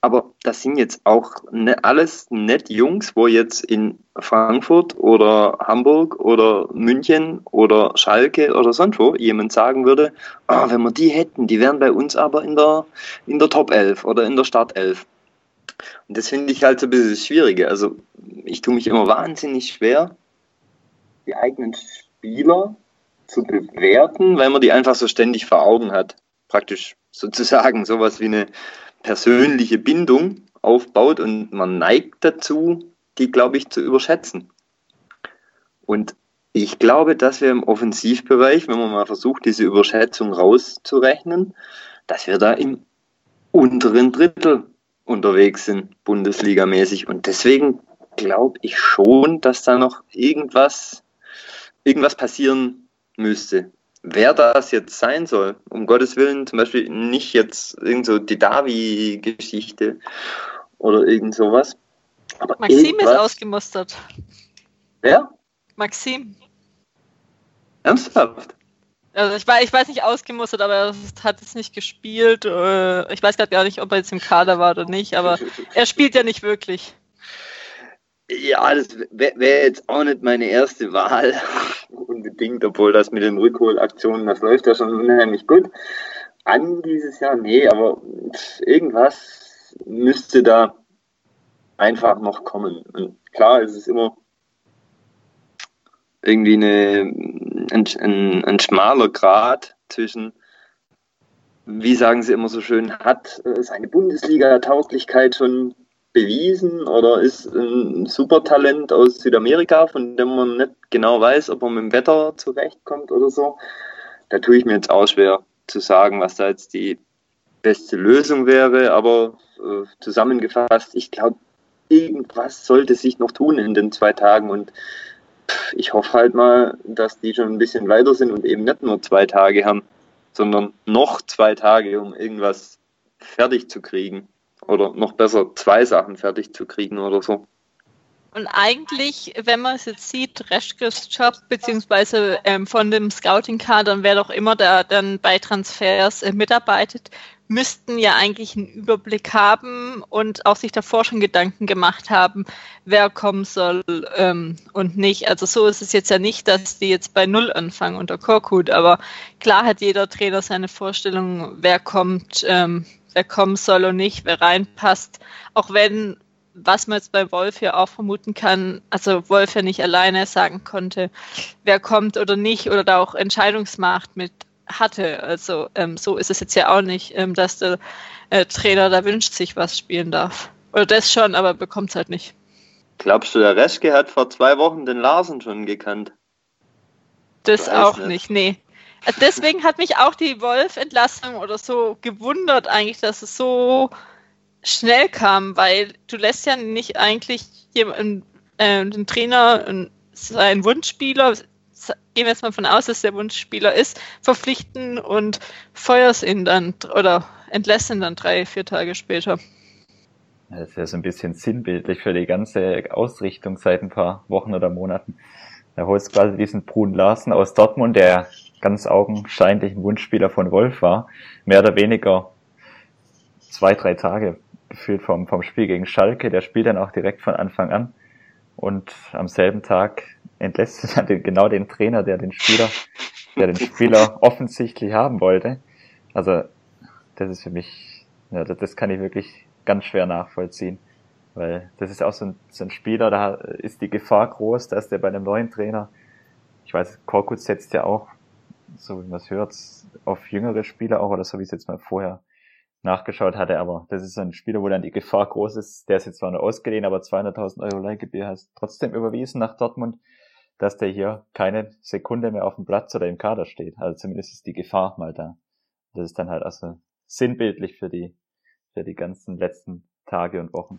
aber das sind jetzt auch ne, alles nett Jungs, wo jetzt in Frankfurt oder Hamburg oder München oder Schalke oder sonst wo jemand sagen würde, oh, wenn wir die hätten, die wären bei uns aber in der, in der Top 11 oder in der Start 11. Und das finde ich halt so ein bisschen schwieriger. Also ich tue mich immer wahnsinnig schwer, die eigenen Spieler zu bewerten, weil man die einfach so ständig vor Augen hat. Praktisch sozusagen sowas wie eine persönliche Bindung aufbaut und man neigt dazu, die, glaube ich, zu überschätzen. Und ich glaube, dass wir im Offensivbereich, wenn man mal versucht, diese Überschätzung rauszurechnen, dass wir da im unteren Drittel unterwegs sind, Bundesligamäßig. Und deswegen glaube ich schon, dass da noch irgendwas, irgendwas passieren müsste wer das jetzt sein soll. Um Gottes Willen, zum Beispiel nicht jetzt irgend so die Davi-Geschichte oder irgend sowas. Aber Maxim ist ausgemustert. Wer? Maxim. Ernsthaft? Also ich, weiß, ich weiß nicht ausgemustert, aber er hat es nicht gespielt. Äh, ich weiß gerade gar nicht, ob er jetzt im Kader war oder nicht, aber *laughs* er spielt ja nicht wirklich. Ja, das wäre wär jetzt auch nicht meine erste Wahl *laughs* unbedingt, obwohl das mit den Rückholaktionen, das läuft ja schon unheimlich gut. An dieses Jahr, nee, aber irgendwas müsste da einfach noch kommen. Und klar, es ist immer irgendwie eine, ein, ein, ein schmaler Grad zwischen, wie sagen sie immer so schön, hat seine Bundesliga-Tauglichkeit schon bewiesen oder ist ein Supertalent aus Südamerika, von dem man nicht genau weiß, ob er mit dem Wetter zurechtkommt oder so. Da tue ich mir jetzt auch schwer zu sagen, was da jetzt die beste Lösung wäre, aber äh, zusammengefasst, ich glaube, irgendwas sollte sich noch tun in den zwei Tagen und ich hoffe halt mal, dass die schon ein bisschen weiter sind und eben nicht nur zwei Tage haben, sondern noch zwei Tage, um irgendwas fertig zu kriegen. Oder noch besser, zwei Sachen fertig zu kriegen oder so. Und eigentlich, wenn man es jetzt sieht, Reschkes Job, beziehungsweise ähm, von dem Scouting-Kader, wer doch immer da dann bei Transfers äh, mitarbeitet, müssten ja eigentlich einen Überblick haben und auch sich davor schon Gedanken gemacht haben, wer kommen soll ähm, und nicht. Also so ist es jetzt ja nicht, dass die jetzt bei Null anfangen unter Korkut, aber klar hat jeder Trainer seine Vorstellung, wer kommt, ähm, wer kommen soll und nicht, wer reinpasst. Auch wenn, was man jetzt bei Wolf ja auch vermuten kann, also Wolf ja nicht alleine sagen konnte, wer kommt oder nicht oder da auch Entscheidungsmacht mit hatte. Also ähm, so ist es jetzt ja auch nicht, ähm, dass der äh, Trainer da wünscht sich was spielen darf. Oder das schon, aber bekommt es halt nicht. Glaubst du, der Reschke hat vor zwei Wochen den Larsen schon gekannt? Das auch nicht. nicht, nee. Also deswegen hat mich auch die Wolf-Entlassung oder so gewundert eigentlich, dass es so schnell kam, weil du lässt ja nicht eigentlich jemanden, äh, den Trainer, seinen Wunschspieler, gehen wir jetzt mal von aus, dass der Wunschspieler ist, verpflichten und feuerst ihn dann oder entlässt ihn dann drei, vier Tage später. Das ist ja so ein bisschen sinnbildlich für die ganze Ausrichtung seit ein paar Wochen oder Monaten. Da holst quasi diesen Brun Larsen aus Dortmund, der ganz augenscheinlich ein Wunschspieler von Wolf war, mehr oder weniger zwei, drei Tage gefühlt vom, vom Spiel gegen Schalke. Der spielt dann auch direkt von Anfang an und am selben Tag entlässt er den, genau den Trainer, der den Spieler, der den Spieler *laughs* offensichtlich haben wollte. Also das ist für mich, ja, das, das kann ich wirklich ganz schwer nachvollziehen. Weil das ist auch so ein, so ein Spieler, da ist die Gefahr groß, dass der bei einem neuen Trainer, ich weiß, Korkut setzt ja auch so wie man es hört, auf jüngere Spieler auch oder so wie es jetzt mal vorher nachgeschaut hatte, aber das ist ein Spieler, wo dann die Gefahr groß ist, der ist jetzt zwar nur ausgeliehen, aber 200.000 Euro Leihgebühr hast trotzdem überwiesen nach Dortmund, dass der hier keine Sekunde mehr auf dem Platz oder im Kader steht. Also zumindest ist die Gefahr mal da. Das ist dann halt also sinnbildlich für die, für die ganzen letzten Tage und Wochen.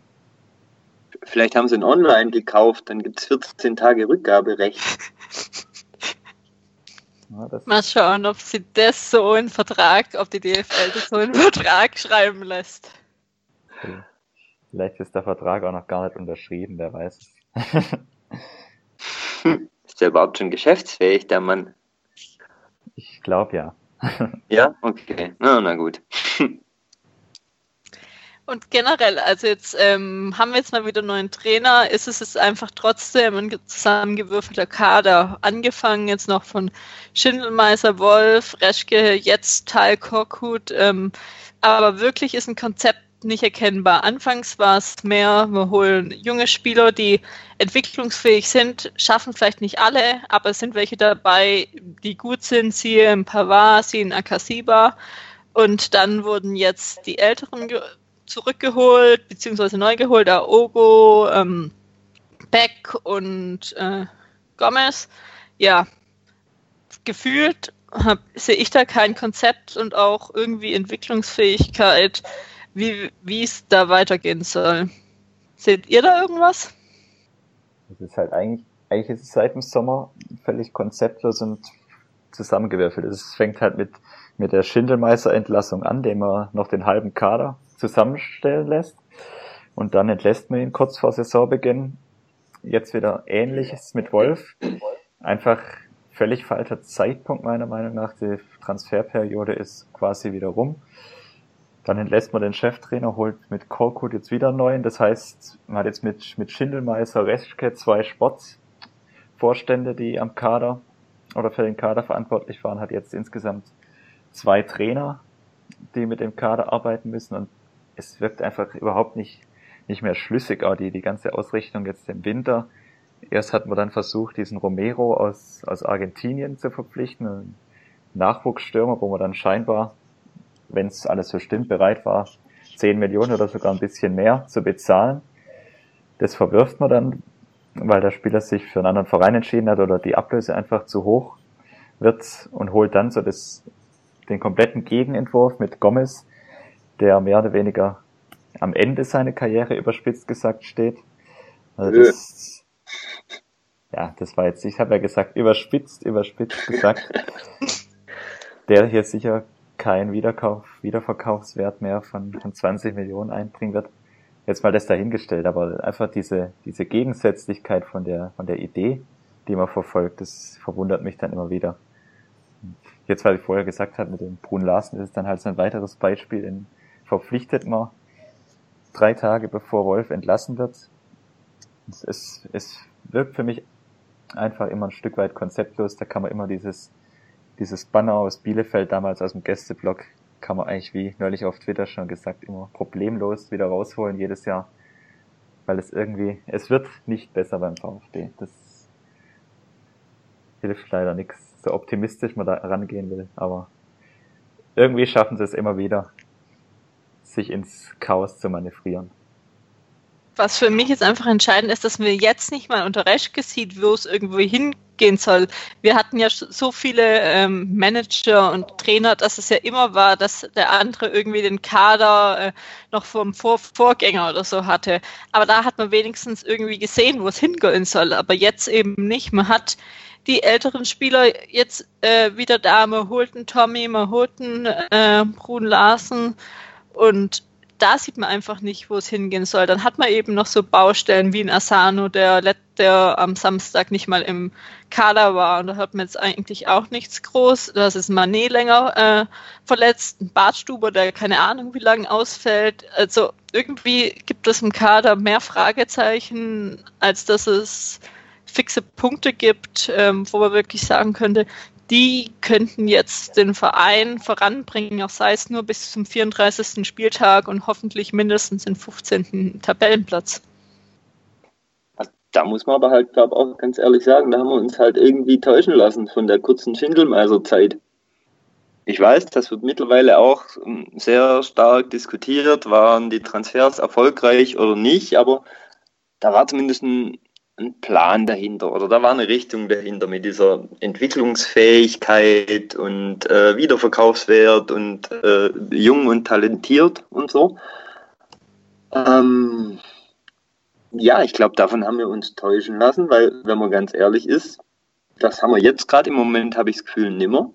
Vielleicht haben sie ihn online gekauft, dann gibt es 14 Tage Rückgaberecht. *laughs* Ja, Mal schauen, ob sie das so in Vertrag, ob die DFL das so in Vertrag schreiben lässt. Vielleicht ist der Vertrag auch noch gar nicht unterschrieben, wer weiß. *laughs* ist der überhaupt schon geschäftsfähig, der Mann? Ich glaube ja. ja, okay. Na, na gut. Und generell, also jetzt ähm, haben wir jetzt mal wieder einen neuen Trainer, ist es jetzt einfach trotzdem ein zusammengewürfelter Kader. Angefangen jetzt noch von Schindelmeiser, Wolf, Reschke, jetzt Tal Korkut, ähm, aber wirklich ist ein Konzept nicht erkennbar. Anfangs war es mehr, wir holen junge Spieler, die entwicklungsfähig sind, schaffen vielleicht nicht alle, aber es sind welche dabei, die gut sind, siehe ein Pavard, siehe ein Akasiba. Und dann wurden jetzt die Älteren zurückgeholt, beziehungsweise neu geholt, Aogo, ähm, Beck und äh, Gomez. Ja, gefühlt sehe ich da kein Konzept und auch irgendwie Entwicklungsfähigkeit, wie es da weitergehen soll. Seht ihr da irgendwas? Es ist halt eigentlich, eigentlich ist es seit dem Sommer völlig konzeptlos und zusammengewürfelt. Es fängt halt mit, mit der Schindelmeister-Entlassung an, dem er noch den halben Kader zusammenstellen lässt. Und dann entlässt man ihn kurz vor Saisonbeginn. Jetzt wieder ähnliches mit Wolf. Einfach völlig falscher Zeitpunkt meiner Meinung nach. Die Transferperiode ist quasi wieder rum. Dann entlässt man den Cheftrainer, holt mit Korkut jetzt wieder einen neuen. Das heißt, man hat jetzt mit, mit Schindelmeister, Reschke zwei Sportvorstände, die am Kader oder für den Kader verantwortlich waren, hat jetzt insgesamt zwei Trainer, die mit dem Kader arbeiten müssen und es wirkt einfach überhaupt nicht, nicht mehr schlüssig, auch die, die ganze Ausrichtung jetzt im Winter. Erst hat man dann versucht, diesen Romero aus, aus Argentinien zu verpflichten, einen Nachwuchsstürmer, wo man dann scheinbar, wenn es alles so stimmt, bereit war, 10 Millionen oder sogar ein bisschen mehr zu bezahlen. Das verwirft man dann, weil der Spieler sich für einen anderen Verein entschieden hat oder die Ablöse einfach zu hoch wird und holt dann so das, den kompletten Gegenentwurf mit Gomez, der mehr oder weniger am Ende seiner Karriere überspitzt gesagt steht. Also das, ja, das war jetzt, ich habe ja gesagt, überspitzt, überspitzt gesagt. *laughs* der hier sicher keinen Wiederkauf, Wiederverkaufswert mehr von, von 20 Millionen einbringen wird. Jetzt mal das dahingestellt, aber einfach diese, diese Gegensätzlichkeit von der, von der Idee, die man verfolgt, das verwundert mich dann immer wieder. Jetzt, weil ich vorher gesagt habe, mit dem Brun Larsen ist es dann halt so ein weiteres Beispiel in, verpflichtet man drei Tage bevor Wolf entlassen wird. Es, es wirkt für mich einfach immer ein Stück weit konzeptlos. Da kann man immer dieses, dieses Banner aus Bielefeld damals aus dem Gästeblock, kann man eigentlich wie neulich auf Twitter schon gesagt, immer problemlos wieder rausholen jedes Jahr. Weil es irgendwie, es wird nicht besser beim VfB. Das hilft leider nichts, so optimistisch man da rangehen will, aber irgendwie schaffen sie es immer wieder, sich ins Chaos zu manövrieren. Was für mich jetzt einfach entscheidend ist, dass wir jetzt nicht mal unter Reschke sieht, wo es irgendwo hingehen soll. Wir hatten ja so viele ähm, Manager und Trainer, dass es ja immer war, dass der andere irgendwie den Kader äh, noch vom Vor Vorgänger oder so hatte. Aber da hat man wenigstens irgendwie gesehen, wo es hingehen soll. Aber jetzt eben nicht. Man hat die älteren Spieler jetzt äh, wieder da. Man holt einen Tommy, man holt einen äh, Brun Larsen und da sieht man einfach nicht, wo es hingehen soll. Dann hat man eben noch so Baustellen wie ein Asano, der, der am Samstag nicht mal im Kader war. Und da hat man jetzt eigentlich auch nichts groß. Das ist Manet länger äh, verletzt, ein Bartstuber, der keine Ahnung wie lange ausfällt. Also irgendwie gibt es im Kader mehr Fragezeichen, als dass es fixe Punkte gibt, ähm, wo man wirklich sagen könnte, die könnten jetzt den Verein voranbringen, auch sei es nur bis zum 34. Spieltag und hoffentlich mindestens den 15. Tabellenplatz. Da muss man aber halt, glaube auch ganz ehrlich sagen, da haben wir uns halt irgendwie täuschen lassen von der kurzen Schindelmeiser-Zeit. Ich weiß, das wird mittlerweile auch ähm, sehr stark diskutiert, waren die Transfers erfolgreich oder nicht, aber da war zumindest ein, ein Plan dahinter oder da war eine Richtung dahinter mit dieser Entwicklungsfähigkeit und äh, Wiederverkaufswert und äh, jung und talentiert und so. Ähm, ja, ich glaube, davon haben wir uns täuschen lassen, weil, wenn man ganz ehrlich ist, das haben wir jetzt gerade im Moment, habe ich das Gefühl, nimmer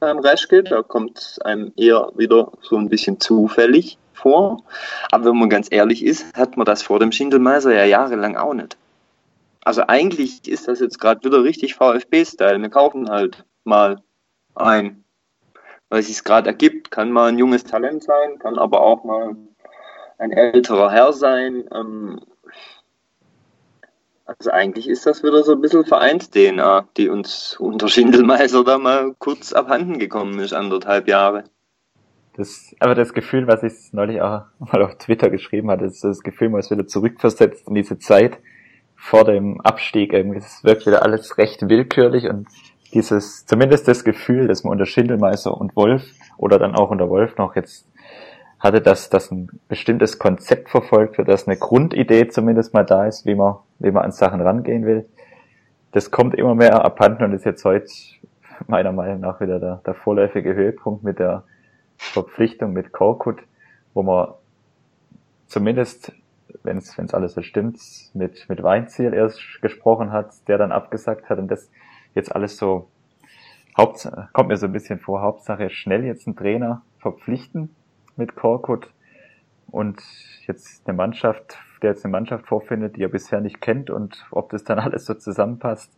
beim Reschke. Da kommt es einem eher wieder so ein bisschen zufällig vor. Aber wenn man ganz ehrlich ist, hat man das vor dem Schindelmeiser ja jahrelang auch nicht. Also eigentlich ist das jetzt gerade wieder richtig VfB-Style. Wir kaufen halt mal ein, weil es sich gerade ergibt. Kann mal ein junges Talent sein, kann aber auch mal ein älterer Herr sein. Ähm, also eigentlich ist das wieder so ein bisschen Vereins-DNA, die uns unter Schindelmeiser da mal kurz abhanden gekommen ist, anderthalb Jahre. Das, aber das Gefühl, was ich neulich auch mal auf Twitter geschrieben hatte, ist das Gefühl, man ist wieder zurückversetzt in diese Zeit vor dem Abstieg. Irgendwie es wirkt wieder alles recht willkürlich und dieses, zumindest das Gefühl, dass man unter Schindelmeister und Wolf oder dann auch unter Wolf noch jetzt hatte, dass das ein bestimmtes Konzept verfolgt wird, dass eine Grundidee zumindest mal da ist, wie man, wie man an Sachen rangehen will. Das kommt immer mehr abhanden und ist jetzt heute meiner Meinung nach wieder der, der vorläufige Höhepunkt mit der Verpflichtung mit Korkut, wo man zumindest, wenn es alles so stimmt, mit, mit Weinziel erst gesprochen hat, der dann abgesagt hat und das jetzt alles so Hauptsache, kommt mir so ein bisschen vor, Hauptsache schnell jetzt einen Trainer verpflichten mit Korkut und jetzt eine Mannschaft, der jetzt eine Mannschaft vorfindet, die er bisher nicht kennt und ob das dann *laughs* alles so zusammenpasst,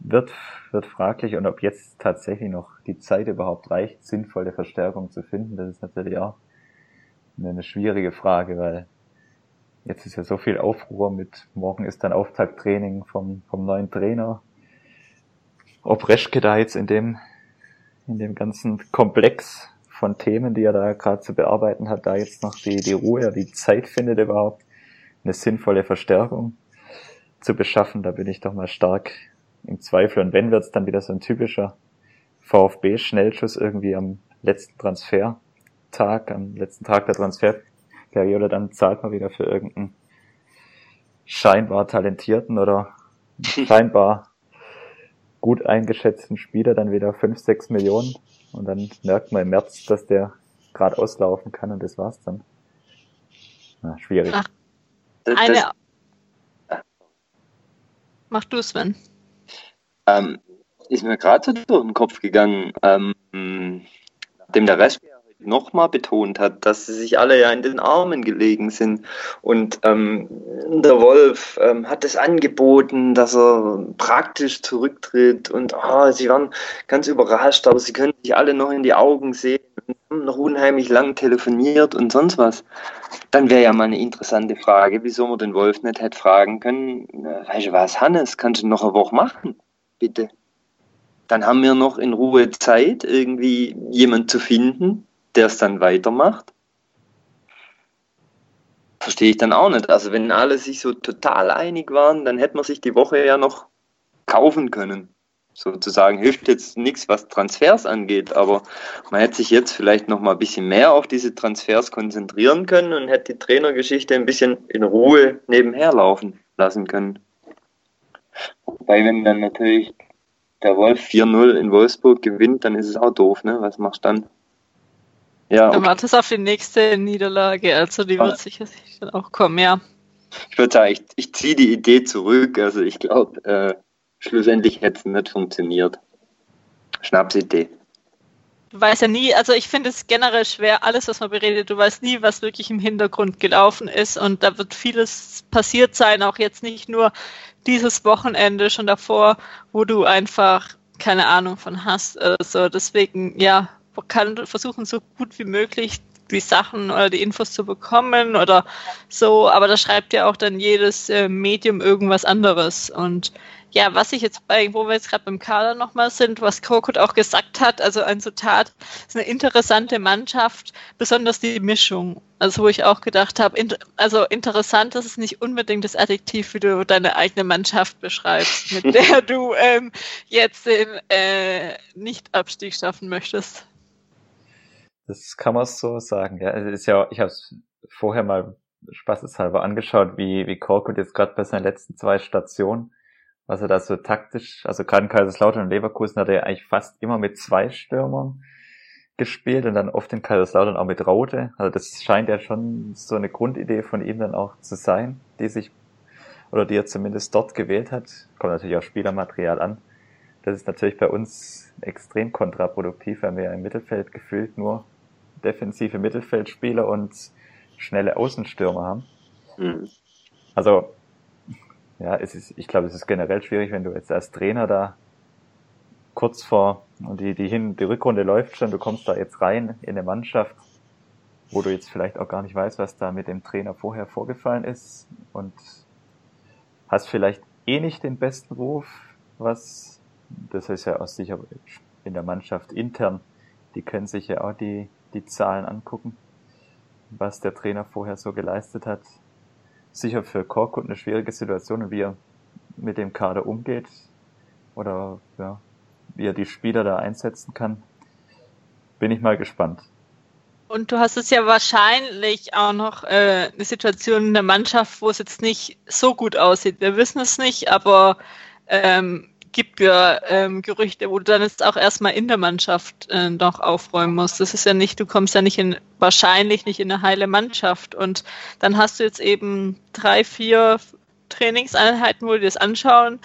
wird, wird fraglich und ob jetzt tatsächlich noch die Zeit überhaupt reicht, sinnvolle Verstärkung zu finden, das ist natürlich auch eine schwierige Frage, weil jetzt ist ja so viel Aufruhr mit morgen ist dann Auftakttraining vom, vom neuen Trainer. Ob Reschke da jetzt in dem, in dem ganzen Komplex von Themen, die er da gerade zu bearbeiten hat, da jetzt noch die, die Ruhe, die Zeit findet überhaupt, eine sinnvolle Verstärkung zu beschaffen, da bin ich doch mal stark im Zweifel. Und wenn wird's dann wieder so ein typischer VfB-Schnellschuss irgendwie am letzten Transfertag, am letzten Tag der Transferperiode, dann zahlt man wieder für irgendeinen scheinbar talentierten oder *laughs* scheinbar gut eingeschätzten Spieler dann wieder fünf, sechs Millionen und dann merkt man im März, dass der gerade auslaufen kann und das war's dann. Na, schwierig. Ach, eine. Mach du, Sven. Ähm, ist mir gerade so durch den Kopf gegangen, ähm, nachdem der Rest nochmal betont hat, dass sie sich alle ja in den Armen gelegen sind. Und ähm, der Wolf ähm, hat es angeboten, dass er praktisch zurücktritt und oh, sie waren ganz überrascht, aber sie können sich alle noch in die Augen sehen und haben noch unheimlich lang telefoniert und sonst was. Dann wäre ja mal eine interessante Frage, wieso man den Wolf nicht hätte fragen können, weißt du was, Hannes, kannst du noch eine Woche machen? Bitte. Dann haben wir noch in Ruhe Zeit, irgendwie jemand zu finden, der es dann weitermacht. Verstehe ich dann auch nicht. Also wenn alle sich so total einig waren, dann hätte man sich die Woche ja noch kaufen können. Sozusagen hilft jetzt nichts, was Transfers angeht, aber man hätte sich jetzt vielleicht noch mal ein bisschen mehr auf diese Transfers konzentrieren können und hätte die Trainergeschichte ein bisschen in Ruhe nebenher laufen lassen können. Wobei, wenn dann natürlich der Wolf 4-0 in Wolfsburg gewinnt, dann ist es auch doof, ne? Was machst du dann? Ja, okay. Dann wartest auf die nächste Niederlage, also die wird sicher dann auch kommen, ja. Ich würde sagen, ich, ich ziehe die Idee zurück. Also ich glaube, äh, schlussendlich hätte es nicht funktioniert. Schnapsidee. Du weißt ja nie, also ich finde es generell schwer, alles, was man beredet, du weißt nie, was wirklich im Hintergrund gelaufen ist und da wird vieles passiert sein, auch jetzt nicht nur dieses Wochenende, schon davor, wo du einfach keine Ahnung von hast. Also deswegen, ja, kann versuchen, so gut wie möglich die Sachen oder die Infos zu bekommen oder so, aber da schreibt ja auch dann jedes äh, Medium irgendwas anderes. Und ja, was ich jetzt bei, wo wir jetzt gerade beim Kader nochmal sind, was Krokut auch gesagt hat, also ein Zitat, ist eine interessante Mannschaft, besonders die Mischung. Also wo ich auch gedacht habe, in, also interessant, das ist nicht unbedingt das Adjektiv, wie du deine eigene Mannschaft beschreibst, mit *laughs* der du ähm, jetzt den äh, Nicht-Abstieg schaffen möchtest. Das kann man so sagen. Ja, es ist ja, ich habe es vorher mal spaßeshalber angeschaut, wie, wie Korkut jetzt gerade bei seinen letzten zwei Stationen, was er da so taktisch, also gerade in Kaiserslautern und Leverkusen hat er eigentlich fast immer mit zwei Stürmern gespielt und dann oft in Kaiserslautern auch mit Raute. Also das scheint ja schon so eine Grundidee von ihm dann auch zu sein, die sich, oder die er zumindest dort gewählt hat. Kommt natürlich auch Spielermaterial an. Das ist natürlich bei uns extrem kontraproduktiv, weil wir im Mittelfeld gefühlt nur defensive Mittelfeldspieler und schnelle Außenstürmer haben. Mhm. Also, ja, es ist, ich glaube, es ist generell schwierig, wenn du jetzt als Trainer da kurz vor, und die, die hin, die Rückrunde läuft schon, du kommst da jetzt rein in eine Mannschaft, wo du jetzt vielleicht auch gar nicht weißt, was da mit dem Trainer vorher vorgefallen ist und hast vielleicht eh nicht den besten Ruf, was, das ist ja auch sicher in der Mannschaft intern, die können sich ja auch die, die Zahlen angucken was der Trainer vorher so geleistet hat. Sicher für Korkut eine schwierige Situation und wie er mit dem Kader umgeht oder ja, wie er die Spieler da einsetzen kann. Bin ich mal gespannt. Und du hast es ja wahrscheinlich auch noch äh, eine Situation in der Mannschaft, wo es jetzt nicht so gut aussieht. Wir wissen es nicht, aber ähm, gibt ja ähm, Gerüchte, wo du dann jetzt auch erstmal in der Mannschaft äh, noch aufräumen musst. Das ist ja nicht, du kommst ja nicht in, wahrscheinlich nicht in eine heile Mannschaft. Und dann hast du jetzt eben drei, vier Trainingseinheiten, wo du das anschauen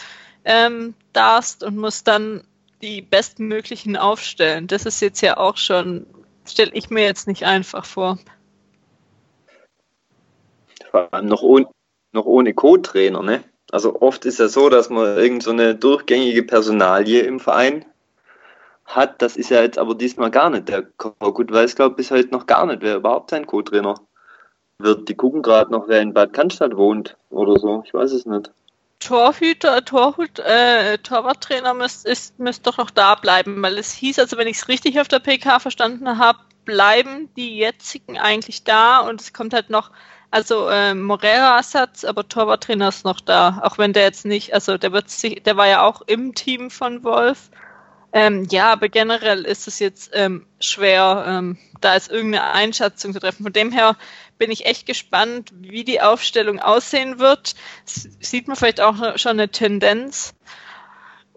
ähm, darfst und musst dann die bestmöglichen aufstellen. Das ist jetzt ja auch schon, stelle ich mir jetzt nicht einfach vor. Vor allem noch, ohne, noch ohne Co-Trainer, ne? Also oft ist ja so, dass man irgend so durchgängige Personalie im Verein hat. Das ist ja jetzt aber diesmal gar nicht. Der Korkut weiß, glaube ich, bis heute noch gar nicht, wer überhaupt sein Co-Trainer wird. Die gucken gerade noch, wer in Bad Cannstatt wohnt oder so. Ich weiß es nicht. Torhüter, Torhut, äh, Torwarttrainer müsste müsst doch noch da bleiben, weil es hieß, also wenn ich es richtig auf der PK verstanden habe, bleiben die jetzigen eigentlich da und es kommt halt noch also äh, Morera-Ersatz, aber Torwarttrainer ist noch da, auch wenn der jetzt nicht, also der wird sich, der war ja auch im Team von Wolf. Ähm, ja, aber generell ist es jetzt ähm, schwer, ähm, da ist irgendeine Einschätzung zu treffen. Von dem her bin ich echt gespannt, wie die Aufstellung aussehen wird. S sieht man vielleicht auch schon eine Tendenz.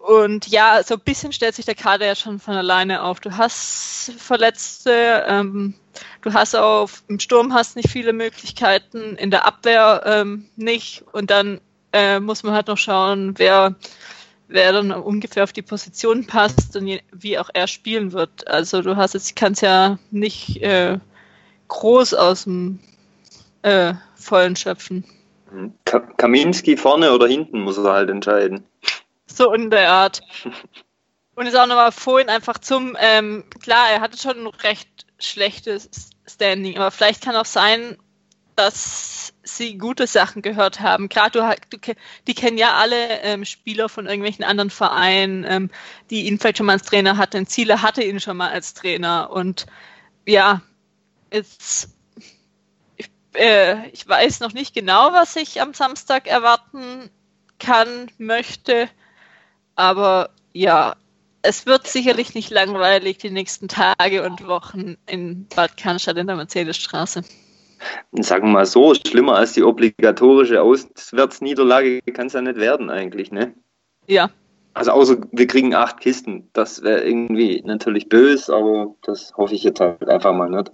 Und ja, so ein bisschen stellt sich der Kader ja schon von alleine auf. Du hast Verletzte, ähm, du hast auch im Sturm hast nicht viele Möglichkeiten, in der Abwehr ähm, nicht. Und dann äh, muss man halt noch schauen, wer, wer dann ungefähr auf die Position passt und je, wie auch er spielen wird. Also du hast jetzt, kannst ja nicht äh, groß aus dem äh, Vollen schöpfen. Kaminski vorne oder hinten muss er halt entscheiden. So in der Art. *laughs* Und ist auch nochmal vorhin einfach zum, ähm, klar, er hatte schon ein recht schlechtes Standing, aber vielleicht kann auch sein, dass sie gute Sachen gehört haben. Gerade du, du, die kennen ja alle ähm, Spieler von irgendwelchen anderen Vereinen, ähm, die ihn vielleicht schon mal als Trainer hatten. Ziele hatte ihn schon mal als Trainer. Und ja, jetzt, ich, äh, ich weiß noch nicht genau, was ich am Samstag erwarten kann, möchte. Aber ja, es wird sicherlich nicht langweilig die nächsten Tage und Wochen in Bad Cannstatt in der Mercedesstraße. Sagen wir mal so, schlimmer als die obligatorische Auswärtsniederlage kann es ja nicht werden eigentlich, ne? Ja. Also außer wir kriegen acht Kisten. Das wäre irgendwie natürlich böse, aber das hoffe ich jetzt halt einfach mal nicht.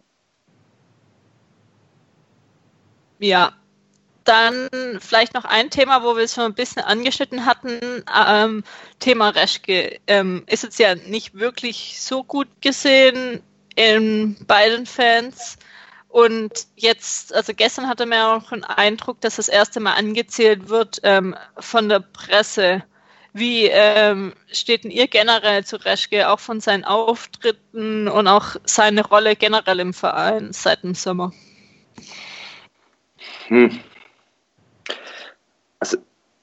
Ja, dann vielleicht noch ein Thema, wo wir es schon ein bisschen angeschnitten hatten. Ähm, Thema Reschke ähm, ist jetzt ja nicht wirklich so gut gesehen in beiden Fans. Und jetzt, also gestern hatte man auch einen Eindruck, dass das erste Mal angezählt wird ähm, von der Presse. Wie ähm, steht denn ihr generell zu Reschke, auch von seinen Auftritten und auch seine Rolle generell im Verein seit dem Sommer? Hm. Also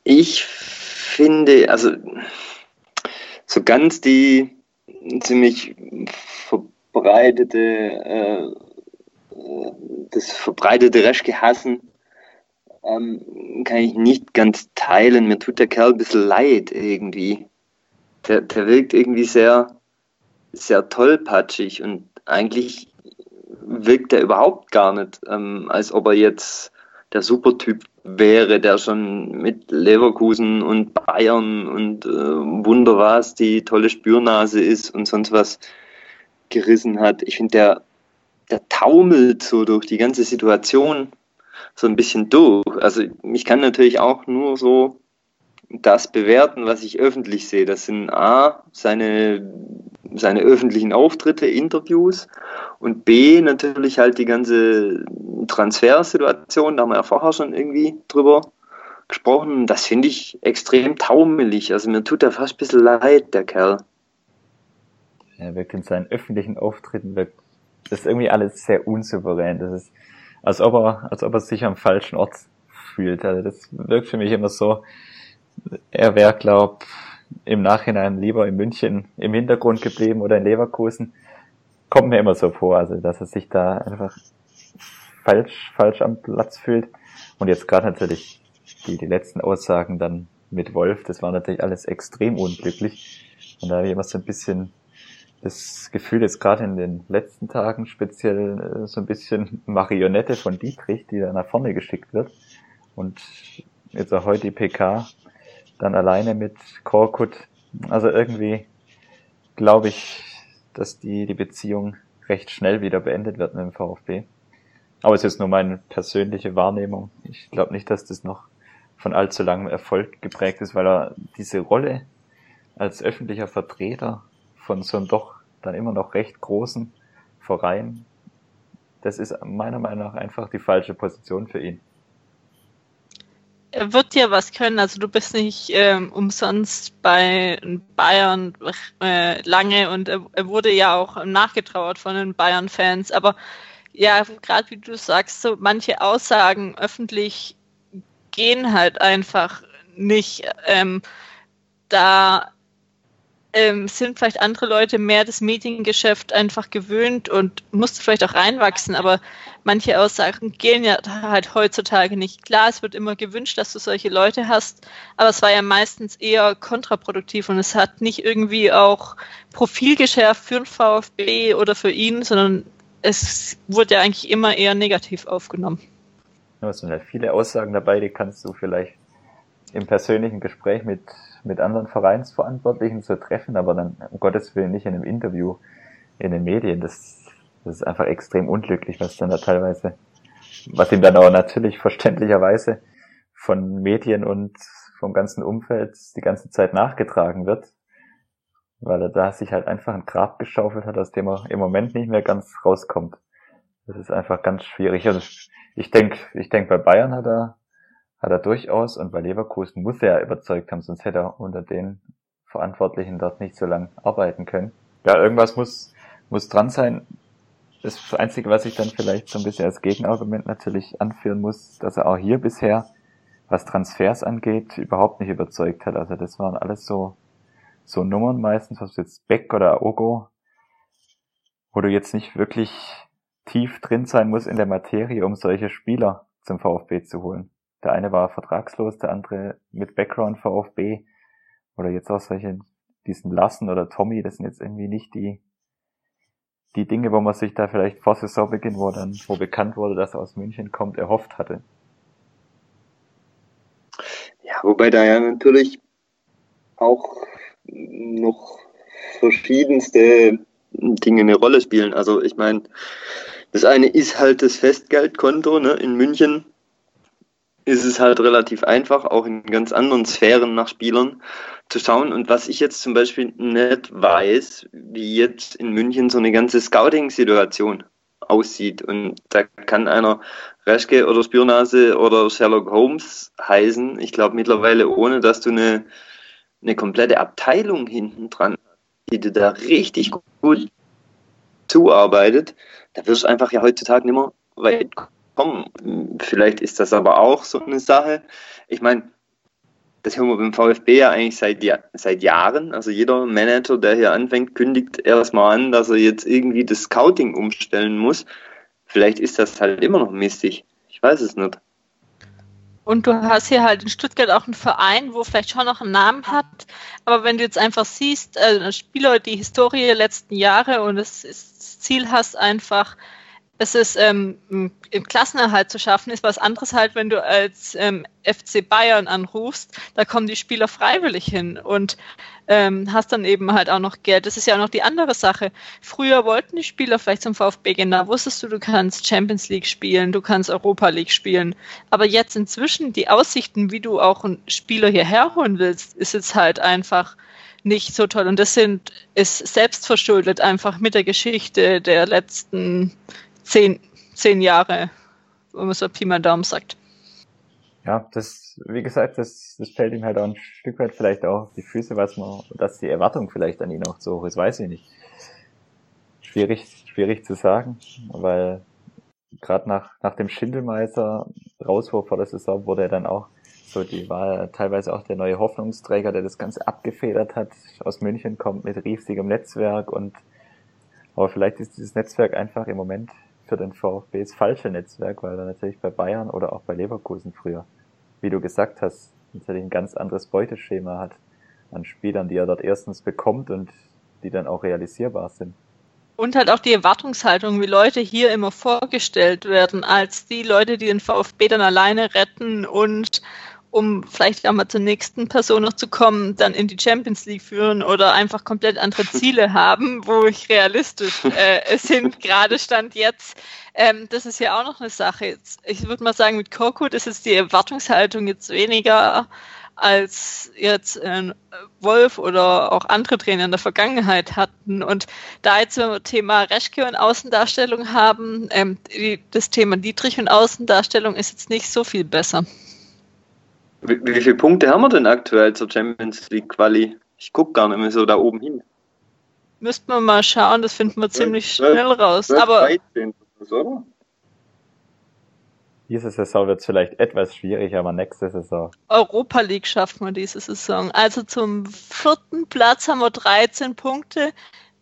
ich finde, also so ganz die ziemlich verbreitete, äh, das verbreitete Reschke hassen, ähm, kann ich nicht ganz teilen. Mir tut der Kerl ein bisschen leid irgendwie. Der, der wirkt irgendwie sehr, sehr tollpatschig und eigentlich wirkt er überhaupt gar nicht, ähm, als ob er jetzt der Supertyp wäre, der schon mit Leverkusen und Bayern und äh, Wunder was die tolle Spürnase ist und sonst was gerissen hat. Ich finde, der, der taumelt so durch die ganze Situation so ein bisschen durch. Also ich kann natürlich auch nur so das bewerten, was ich öffentlich sehe. Das sind A, seine, seine öffentlichen Auftritte, Interviews und B, natürlich halt die ganze Transfersituation. Da haben wir ja vorher schon irgendwie drüber gesprochen. Das finde ich extrem taumelig. Also mir tut er fast ein bisschen leid, der Kerl. Er wirkt in seinen öffentlichen Auftritten, wirkt, das ist irgendwie alles sehr unsouverän. Das ist, als ob er, als ob er sich am falschen Ort fühlt. Also das wirkt für mich immer so, er wäre, glaub, im Nachhinein lieber in München im Hintergrund geblieben oder in Leverkusen. Kommt mir immer so vor, also dass er sich da einfach falsch, falsch am Platz fühlt. Und jetzt gerade natürlich die, die letzten Aussagen dann mit Wolf, das war natürlich alles extrem unglücklich. Und da habe ich immer so ein bisschen das Gefühl, jetzt gerade in den letzten Tagen speziell äh, so ein bisschen Marionette von Dietrich, die da nach vorne geschickt wird. Und jetzt auch heute die PK dann alleine mit Korkut. Also irgendwie glaube ich, dass die, die Beziehung recht schnell wieder beendet wird mit dem VfB. Aber es ist nur meine persönliche Wahrnehmung. Ich glaube nicht, dass das noch von allzu langem Erfolg geprägt ist, weil er diese Rolle als öffentlicher Vertreter von so einem doch dann immer noch recht großen Verein, das ist meiner Meinung nach einfach die falsche Position für ihn er wird dir was können. Also du bist nicht ähm, umsonst bei Bayern äh, lange und er, er, wurde ja auch nachgetrauert von den Bayern-Fans. Aber ja, gerade wie du sagst, so manche Aussagen öffentlich gehen halt einfach nicht. Ähm, da ähm, sind vielleicht andere Leute mehr das Mediengeschäft einfach gewöhnt und musste vielleicht auch reinwachsen, aber manche Aussagen gehen ja halt heutzutage nicht. Klar, es wird immer gewünscht, dass du solche Leute hast, aber es war ja meistens eher kontraproduktiv und es hat nicht irgendwie auch Profil geschärft für den VfB oder für ihn, sondern es wurde ja eigentlich immer eher negativ aufgenommen. Ja, es sind halt viele Aussagen dabei, die kannst du vielleicht im persönlichen Gespräch mit mit anderen Vereinsverantwortlichen zu treffen, aber dann um Gottes Willen nicht in einem Interview in den Medien. Das, das ist einfach extrem unglücklich, was dann da teilweise, was ihm dann auch natürlich verständlicherweise von Medien und vom ganzen Umfeld die ganze Zeit nachgetragen wird, weil er da sich halt einfach ein Grab geschaufelt hat, aus dem er im Moment nicht mehr ganz rauskommt. Das ist einfach ganz schwierig. Also ich denke, ich denk, bei Bayern hat er hat er durchaus und bei Leverkusen muss er ja überzeugt haben, sonst hätte er unter den Verantwortlichen dort nicht so lange arbeiten können. Ja, irgendwas muss, muss dran sein. Das Einzige, was ich dann vielleicht so ein bisschen als Gegenargument natürlich anführen muss, dass er auch hier bisher, was Transfers angeht, überhaupt nicht überzeugt hat. Also das waren alles so, so Nummern meistens, was jetzt Beck oder Ogo, wo du jetzt nicht wirklich tief drin sein musst in der Materie, um solche Spieler zum VfB zu holen. Der eine war vertragslos, der andere mit Background VfB. Oder jetzt auch solche, diesen Lassen oder Tommy, das sind jetzt irgendwie nicht die, die Dinge, wo man sich da vielleicht vor Saisonbeginn, wo dann, wo bekannt wurde, dass er aus München kommt, erhofft hatte. Ja, wobei da ja natürlich auch noch verschiedenste Dinge eine Rolle spielen. Also ich meine, das eine ist halt das Festgeldkonto ne, in München ist es halt relativ einfach, auch in ganz anderen Sphären nach Spielern zu schauen. Und was ich jetzt zum Beispiel nicht weiß, wie jetzt in München so eine ganze Scouting-Situation aussieht. Und da kann einer Reschke oder Spürnase oder Sherlock Holmes heißen. Ich glaube mittlerweile, ohne dass du eine, eine komplette Abteilung hinten dran die dir da richtig gut zuarbeitet, da wirst du einfach ja heutzutage nicht mehr weit kommen. Vielleicht ist das aber auch so eine Sache. Ich meine, das hören wir beim VfB ja eigentlich seit, seit Jahren. Also jeder Manager, der hier anfängt, kündigt erstmal an, dass er jetzt irgendwie das Scouting umstellen muss. Vielleicht ist das halt immer noch mistig. Ich weiß es nicht. Und du hast hier halt in Stuttgart auch einen Verein, wo vielleicht schon noch einen Namen hat. Aber wenn du jetzt einfach siehst, äh, Spieler, die Historie der letzten Jahre und das, das Ziel hast, einfach es ist ähm, im Klassenerhalt zu schaffen, ist was anderes halt, wenn du als ähm, FC Bayern anrufst, da kommen die Spieler freiwillig hin und ähm, hast dann eben halt auch noch Geld. Das ist ja auch noch die andere Sache. Früher wollten die Spieler vielleicht zum VfB gehen, da wusstest du, du kannst Champions League spielen, du kannst Europa League spielen. Aber jetzt inzwischen die Aussichten, wie du auch einen Spieler hierher holen willst, ist jetzt halt einfach nicht so toll. Und das sind, ist selbstverschuldet einfach mit der Geschichte der letzten zehn, zehn Jahre, wenn man so Pi mal Daumen sagt. Ja, das, wie gesagt, das, das fällt ihm halt auch ein Stück weit vielleicht auch auf die Füße, was man, dass die Erwartung vielleicht an ihn auch so hoch ist, weiß ich nicht. Schwierig, schwierig zu sagen, weil gerade nach, nach dem Schindelmeister Rauswurf vor der Saison wurde er dann auch so, die war teilweise auch der neue Hoffnungsträger, der das Ganze abgefedert hat, aus München kommt mit riesigem Netzwerk und aber vielleicht ist dieses Netzwerk einfach im Moment für den VfB das falsche Netzwerk, weil er natürlich bei Bayern oder auch bei Leverkusen früher, wie du gesagt hast, natürlich ein ganz anderes Beuteschema hat an Spielern, die er dort erstens bekommt und die dann auch realisierbar sind. Und halt auch die Erwartungshaltung, wie Leute hier immer vorgestellt werden, als die Leute, die den VfB dann alleine retten und um vielleicht auch mal zur nächsten Person noch zu kommen, dann in die Champions League führen oder einfach komplett andere *laughs* Ziele haben, wo ich realistisch äh, sind, *laughs* gerade Stand jetzt. Ähm, das ist ja auch noch eine Sache. Ich würde mal sagen, mit Korkut ist jetzt die Erwartungshaltung jetzt weniger als jetzt äh, Wolf oder auch andere Trainer in der Vergangenheit hatten. Und da jetzt wenn wir Thema Reschke und Außendarstellung haben, ähm, die, das Thema Dietrich und Außendarstellung ist jetzt nicht so viel besser. Wie, wie viele Punkte haben wir denn aktuell zur Champions League Quali? Ich gucke gar nicht mehr so da oben hin. Müssten wir mal schauen, das finden wir ziemlich schnell raus. 12, aber 13, oder? Diese Saison wird es vielleicht etwas schwierig, aber nächste Saison. Europa League schafft man diese Saison. Also zum vierten Platz haben wir 13 Punkte.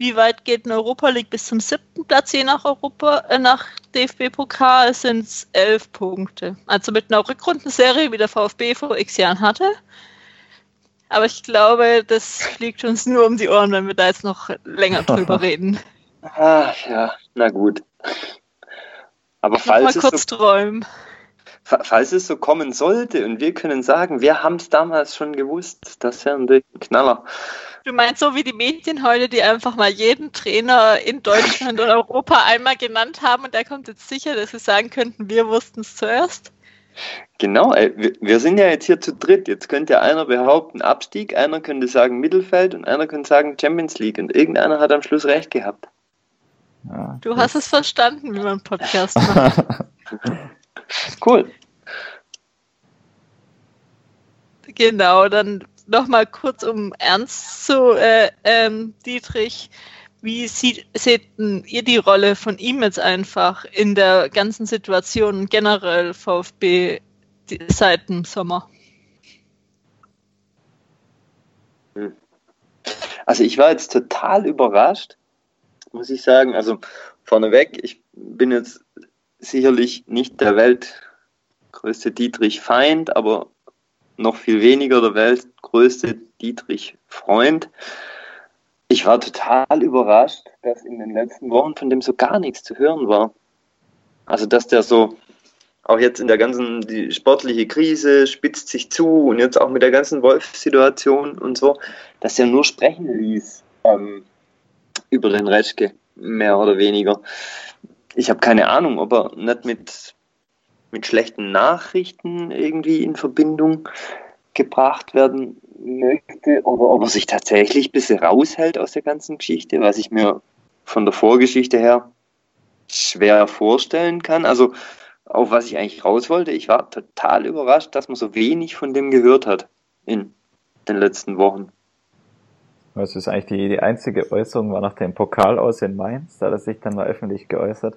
Wie weit geht eine Europa League bis zum siebten Platz, je nach Europa, äh, nach DFB-Pokal sind es elf Punkte. Also mit einer Rückrundenserie, wie der VfB vor x Jahren hatte. Aber ich glaube, das fliegt uns nur um die Ohren, wenn wir da jetzt noch länger drüber *laughs* reden. Ach ja, na gut. Aber falls mal kurz so, träumen. Falls es so kommen sollte und wir können sagen, wir haben es damals schon gewusst, das wäre ein Knaller. Du meinst so wie die Medien heute, die einfach mal jeden Trainer in Deutschland und Europa einmal genannt haben und der kommt jetzt sicher, dass sie sagen könnten, wir wussten es zuerst? Genau, ey, wir sind ja jetzt hier zu dritt. Jetzt könnte einer behaupten Abstieg, einer könnte sagen Mittelfeld und einer könnte sagen Champions League und irgendeiner hat am Schluss recht gehabt. Ja, du hast es verstanden, wie man einen Podcast *laughs* macht. Cool. Genau, dann nochmal kurz um ernst zu äh, ähm, Dietrich. Wie sieht, seht ihr die Rolle von ihm jetzt einfach in der ganzen Situation generell VfB seit dem Sommer? Hm. Also ich war jetzt total überrascht, muss ich sagen. Also vorneweg, ich bin jetzt sicherlich nicht der weltgrößte Dietrich-Feind, aber noch viel weniger der weltgrößte Dietrich-Freund. Ich war total überrascht, dass in den letzten Wochen von dem so gar nichts zu hören war. Also, dass der so, auch jetzt in der ganzen die sportliche Krise spitzt sich zu und jetzt auch mit der ganzen Wolf-Situation und so, dass er nur sprechen ließ ähm, über den Reschke, mehr oder weniger. Ich habe keine Ahnung, ob er nicht mit mit schlechten Nachrichten irgendwie in Verbindung gebracht werden möchte oder ob er sich tatsächlich ein bisschen raushält aus der ganzen Geschichte, was ich mir von der Vorgeschichte her schwer vorstellen kann. Also auf was ich eigentlich raus wollte, ich war total überrascht, dass man so wenig von dem gehört hat in den letzten Wochen. Was ist eigentlich die, die einzige Äußerung war nach dem Pokal aus in Mainz, da hat er sich dann mal öffentlich geäußert.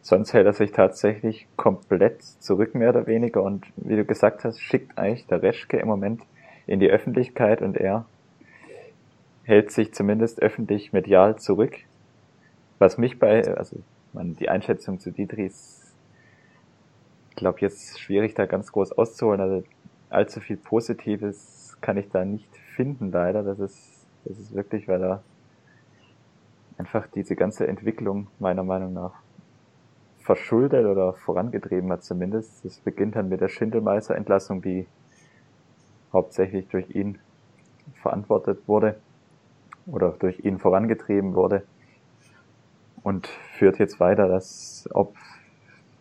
Sonst hält er sich tatsächlich komplett zurück, mehr oder weniger. Und wie du gesagt hast, schickt eigentlich der Reschke im Moment in die Öffentlichkeit und er hält sich zumindest öffentlich medial zurück. Was mich bei, also man, die Einschätzung zu Dietrichs, ich glaube jetzt schwierig da ganz groß auszuholen. Also allzu viel Positives kann ich da nicht finden, leider. Das ist, das ist wirklich, weil er einfach diese ganze Entwicklung meiner Meinung nach verschuldet oder vorangetrieben hat zumindest. Es beginnt dann mit der Schindelmeister-Entlassung, die hauptsächlich durch ihn verantwortet wurde oder durch ihn vorangetrieben wurde und führt jetzt weiter, dass ob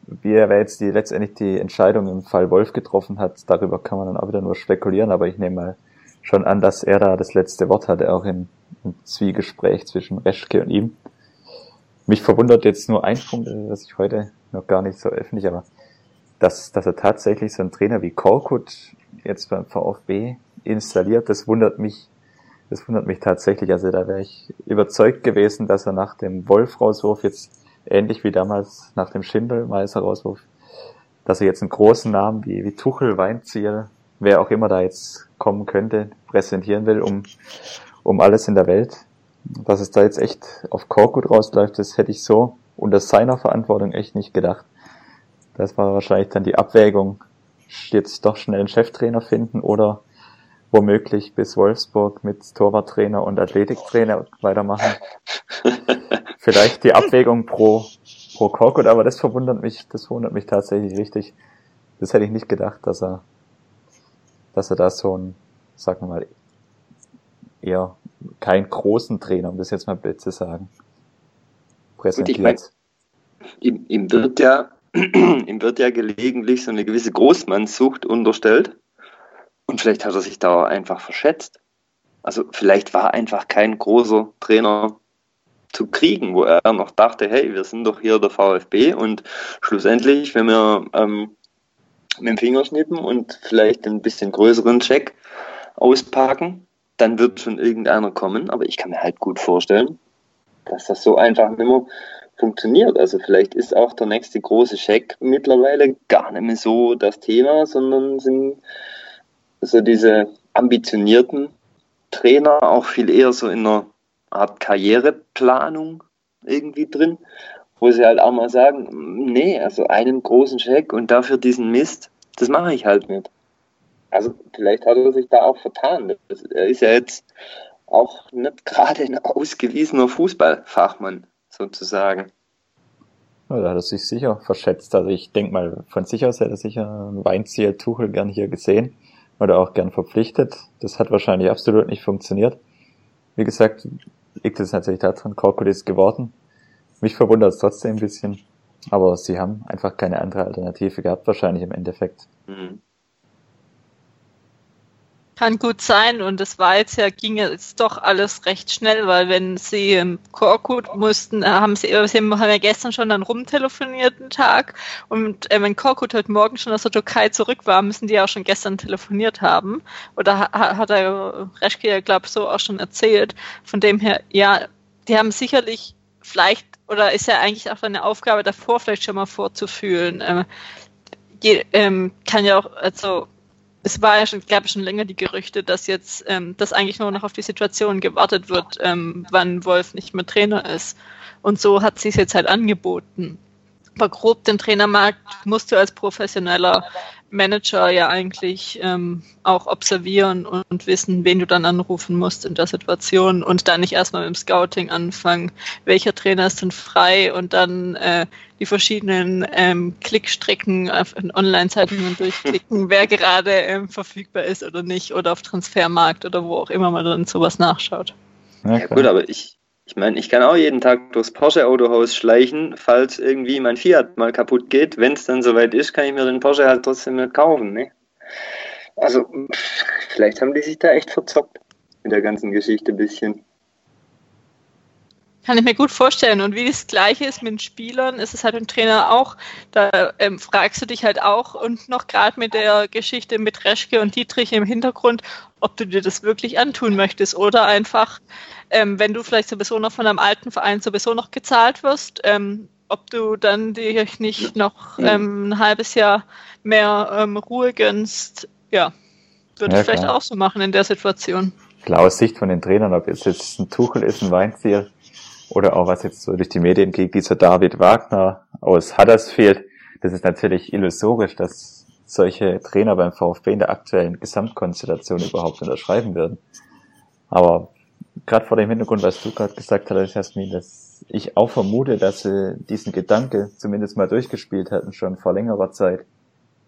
wie er jetzt die letztendlich die Entscheidung im Fall Wolf getroffen hat, darüber kann man dann auch wieder nur spekulieren, aber ich nehme mal schon an, dass er da das letzte Wort hatte, auch im, im Zwiegespräch zwischen Reschke und ihm. Mich verwundert jetzt nur ein Punkt, das ich heute noch gar nicht so öffentlich, aber dass, dass er tatsächlich so einen Trainer wie Korkut jetzt beim VfB installiert, das wundert mich, das wundert mich tatsächlich. Also da wäre ich überzeugt gewesen, dass er nach dem Wolf-Rauswurf jetzt ähnlich wie damals nach dem Schindel-Meister-Rauswurf, dass er jetzt einen großen Namen wie, wie Tuchel, Weinziel, wer auch immer da jetzt kommen könnte, präsentieren will, um, um alles in der Welt. Dass es da jetzt echt auf Korkut rausläuft, das hätte ich so unter seiner Verantwortung echt nicht gedacht. Das war wahrscheinlich dann die Abwägung, jetzt doch schnell einen Cheftrainer finden oder womöglich bis Wolfsburg mit Torwarttrainer und Athletiktrainer weitermachen. *laughs* Vielleicht die Abwägung pro, pro Korkut, aber das verwundert mich, das verwundert mich tatsächlich richtig. Das hätte ich nicht gedacht, dass er, dass er da so ein, sagen wir mal, eher keinen großen Trainer, um das jetzt mal blöd zu sagen, präsentiert. Gut, ich mein, ihm, ihm wird ja *clears throat* ihm wird ja gelegentlich so eine gewisse Großmannssucht unterstellt. Und vielleicht hat er sich da einfach verschätzt. Also vielleicht war einfach kein großer Trainer zu kriegen, wo er noch dachte, hey, wir sind doch hier der VfB und schlussendlich, wenn wir ähm, mit dem Finger schnippen und vielleicht ein bisschen größeren Check auspacken, dann wird schon irgendeiner kommen. Aber ich kann mir halt gut vorstellen, dass das so einfach nicht mehr funktioniert. Also vielleicht ist auch der nächste große Check mittlerweile gar nicht mehr so das Thema, sondern sind so diese ambitionierten Trainer auch viel eher so in einer Art Karriereplanung irgendwie drin, wo sie halt auch mal sagen, nee, also einen großen Check und dafür diesen Mist, das mache ich halt nicht. Also vielleicht hat er sich da auch vertan. Er ist ja jetzt auch nicht gerade ein ausgewiesener Fußballfachmann sozusagen. Ja, da hat er sich sicher verschätzt. Also ich denke mal, von sich aus hätte er sicher ein Weinziel Tuchel gern hier gesehen oder auch gern verpflichtet. Das hat wahrscheinlich absolut nicht funktioniert. Wie gesagt, liegt es natürlich daran, Korkut ist geworden. Mich verwundert es trotzdem ein bisschen. Aber sie haben einfach keine andere Alternative gehabt, wahrscheinlich im Endeffekt. Mhm. Kann gut sein und es war jetzt ja, ging jetzt doch alles recht schnell, weil wenn sie im Korkut mussten, äh, haben sie, sie haben ja gestern schon dann rumtelefoniert einen Tag und äh, wenn Korkut heute Morgen schon aus der Türkei zurück war, müssen die ja auch schon gestern telefoniert haben. Oder hat, hat er Reschke ja, glaube ich, so auch schon erzählt. Von dem her, ja, die haben sicherlich vielleicht, oder ist ja eigentlich auch eine Aufgabe davor, vielleicht schon mal vorzufühlen. Ähm, je, ähm, kann ja auch, also es war ja schon, gab schon länger die Gerüchte, dass jetzt, ähm, dass eigentlich nur noch auf die Situation gewartet wird, ähm, wann Wolf nicht mehr Trainer ist. Und so hat sie es jetzt halt angeboten. Aber grob den Trainermarkt musst du als professioneller Manager ja eigentlich ähm, auch observieren und wissen, wen du dann anrufen musst in der Situation und dann nicht erstmal mit dem Scouting anfangen, welcher Trainer ist denn frei und dann äh, die verschiedenen ähm, Klickstrecken auf Online-Zeitungen durchklicken, *laughs* wer gerade ähm, verfügbar ist oder nicht oder auf Transfermarkt oder wo auch immer man dann sowas nachschaut. Ja, gut, aber ich, ich meine, ich kann auch jeden Tag durchs Porsche-Autohaus schleichen, falls irgendwie mein Fiat mal kaputt geht. Wenn es dann soweit ist, kann ich mir den Porsche halt trotzdem nicht kaufen. Ne? Also, vielleicht haben die sich da echt verzockt mit der ganzen Geschichte ein bisschen. Kann ich mir gut vorstellen. Und wie das Gleiche ist mit den Spielern, ist es halt im Trainer auch. Da ähm, fragst du dich halt auch und noch gerade mit der Geschichte mit Reschke und Dietrich im Hintergrund, ob du dir das wirklich antun möchtest oder einfach, ähm, wenn du vielleicht sowieso noch von einem alten Verein sowieso noch gezahlt wirst, ähm, ob du dann dir nicht noch ähm, ein halbes Jahr mehr ähm, Ruhe gönnst. Ja, würde ja, ich vielleicht auch so machen in der Situation. Klar, aus Sicht von den Trainern, ob es jetzt ein Tuchel ist, ein Weinziel, oder auch was jetzt so durch die Medien geht, dieser David Wagner aus Huddersfield. Das ist natürlich illusorisch, dass solche Trainer beim VfB in der aktuellen Gesamtkonstellation überhaupt unterschreiben würden. Aber gerade vor dem Hintergrund, was du gerade gesagt hast, Jasmin, das dass ich auch vermute, dass sie diesen Gedanke zumindest mal durchgespielt hatten, schon vor längerer Zeit.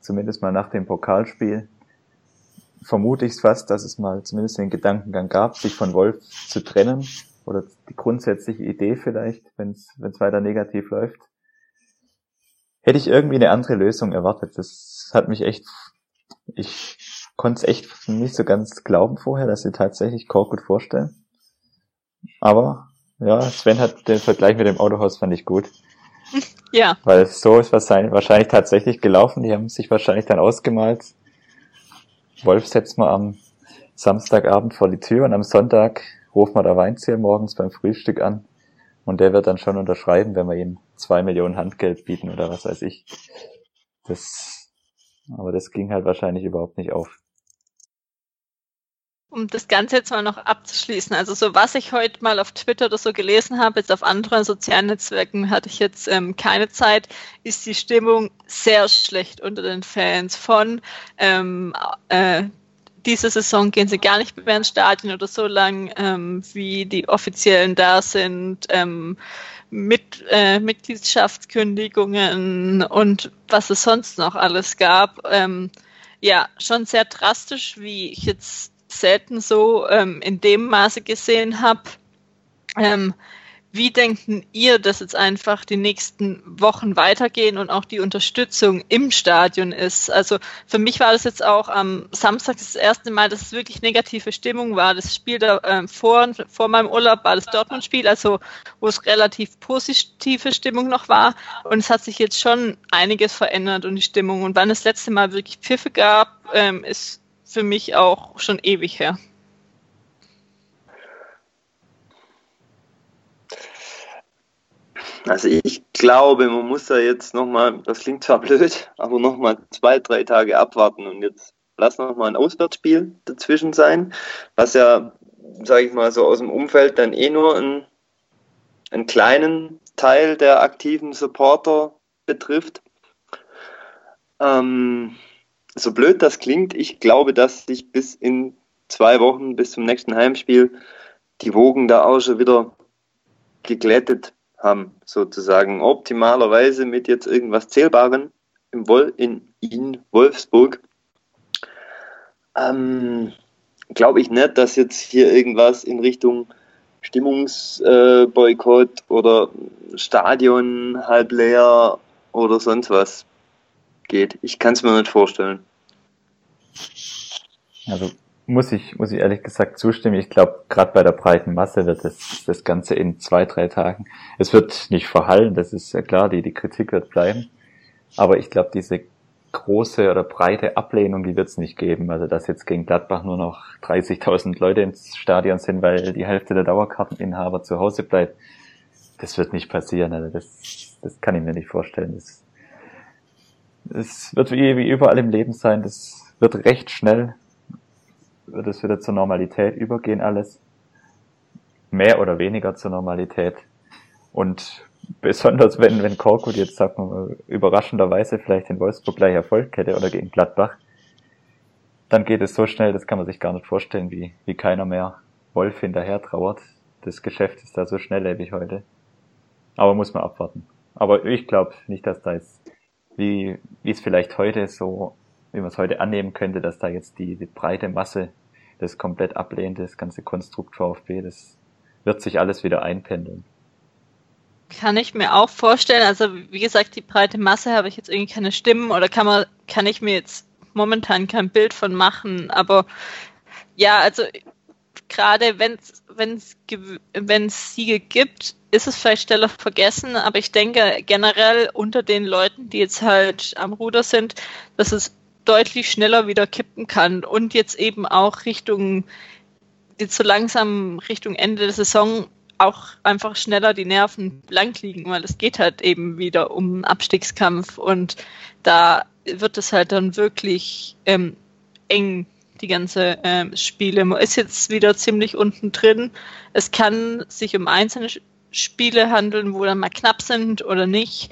Zumindest mal nach dem Pokalspiel. Vermute ich fast, dass es mal zumindest den Gedankengang gab, sich von Wolf zu trennen. Oder die grundsätzliche Idee vielleicht, wenn es weiter negativ läuft. Hätte ich irgendwie eine andere Lösung erwartet. Das hat mich echt, ich konnte es echt nicht so ganz glauben vorher, dass sie tatsächlich Kork gut vorstellen. Aber ja, Sven hat den Vergleich mit dem Autohaus fand ich gut. *laughs* Ja. Weil so ist wahrscheinlich, wahrscheinlich tatsächlich gelaufen. Die haben sich wahrscheinlich dann ausgemalt. Wolf setzt mal am Samstagabend vor die Tür und am Sonntag ruft man der Weinzieher morgens beim Frühstück an und der wird dann schon unterschreiben, wenn wir ihm zwei Millionen Handgeld bieten oder was weiß ich. Das, aber das ging halt wahrscheinlich überhaupt nicht auf um das Ganze jetzt mal noch abzuschließen, also so was ich heute mal auf Twitter oder so gelesen habe, jetzt auf anderen sozialen Netzwerken hatte ich jetzt ähm, keine Zeit, ist die Stimmung sehr schlecht unter den Fans von ähm, äh, diese Saison gehen sie gar nicht mehr ins Stadion oder so lang, ähm, wie die Offiziellen da sind, ähm, mit äh, Mitgliedschaftskündigungen und was es sonst noch alles gab. Ähm, ja, schon sehr drastisch, wie ich jetzt selten so ähm, in dem Maße gesehen habe. Ähm, wie denken ihr, dass jetzt einfach die nächsten Wochen weitergehen und auch die Unterstützung im Stadion ist? Also für mich war das jetzt auch am Samstag das erste Mal, dass es wirklich negative Stimmung war. Das Spiel da, äh, vor, vor meinem Urlaub war das Dortmund-Spiel, also wo es relativ positive Stimmung noch war. Und es hat sich jetzt schon einiges verändert und die Stimmung. Und wann es das letzte Mal wirklich Pfiffe gab, ähm, ist für mich auch schon ewig her. Also ich glaube, man muss da jetzt nochmal, das klingt zwar blöd, aber nochmal zwei, drei Tage abwarten und jetzt lass nochmal ein Auswärtsspiel dazwischen sein, was ja, sage ich mal, so aus dem Umfeld dann eh nur einen, einen kleinen Teil der aktiven Supporter betrifft. Ähm, so blöd das klingt, ich glaube, dass sich bis in zwei Wochen, bis zum nächsten Heimspiel, die Wogen da auch schon wieder geglättet haben, sozusagen. Optimalerweise mit jetzt irgendwas Zählbarem im Wol in, in Wolfsburg. Ähm, glaube ich nicht, dass jetzt hier irgendwas in Richtung Stimmungsboykott äh, oder Stadion halb leer oder sonst was geht. Ich kann es mir nicht vorstellen. Also muss ich, muss ich ehrlich gesagt zustimmen. Ich glaube, gerade bei der breiten Masse wird das, das Ganze in zwei, drei Tagen. Es wird nicht verhallen, das ist ja klar, die, die Kritik wird bleiben. Aber ich glaube, diese große oder breite Ablehnung, die wird es nicht geben. Also dass jetzt gegen Gladbach nur noch 30.000 Leute ins Stadion sind, weil die Hälfte der Dauerkarteninhaber zu Hause bleibt, das wird nicht passieren. Also das, das kann ich mir nicht vorstellen. Das, es wird wie, wie überall im Leben sein, das wird recht schnell, wird es wieder zur Normalität übergehen alles. Mehr oder weniger zur Normalität. Und besonders wenn, wenn Korkut jetzt, sagt man überraschenderweise vielleicht in Wolfsburg gleich Erfolg hätte oder gegen Gladbach, dann geht es so schnell, das kann man sich gar nicht vorstellen, wie, wie keiner mehr Wolf hinterher trauert. Das Geschäft ist da so schnelllebig heute. Aber muss man abwarten. Aber ich glaube nicht, dass da jetzt wie, wie es vielleicht heute so, wie man es heute annehmen könnte, dass da jetzt die, die breite Masse das komplett ablehnt, das ganze Konstrukt VfB, das wird sich alles wieder einpendeln. Kann ich mir auch vorstellen. Also wie gesagt, die breite Masse habe ich jetzt irgendwie keine Stimmen oder kann man, kann ich mir jetzt momentan kein Bild von machen. Aber ja, also gerade wenn es wenn es Siege gibt, ist es vielleicht schneller vergessen, aber ich denke generell unter den Leuten, die jetzt halt am Ruder sind, dass es deutlich schneller wieder kippen kann und jetzt eben auch Richtung, jetzt so langsam Richtung Ende der Saison auch einfach schneller die Nerven blank liegen, weil es geht halt eben wieder um Abstiegskampf und da wird es halt dann wirklich ähm, eng die ganze ähm, Spiele. Man ist jetzt wieder ziemlich unten drin. Es kann sich um einzelne Spiele handeln, wo dann mal knapp sind oder nicht.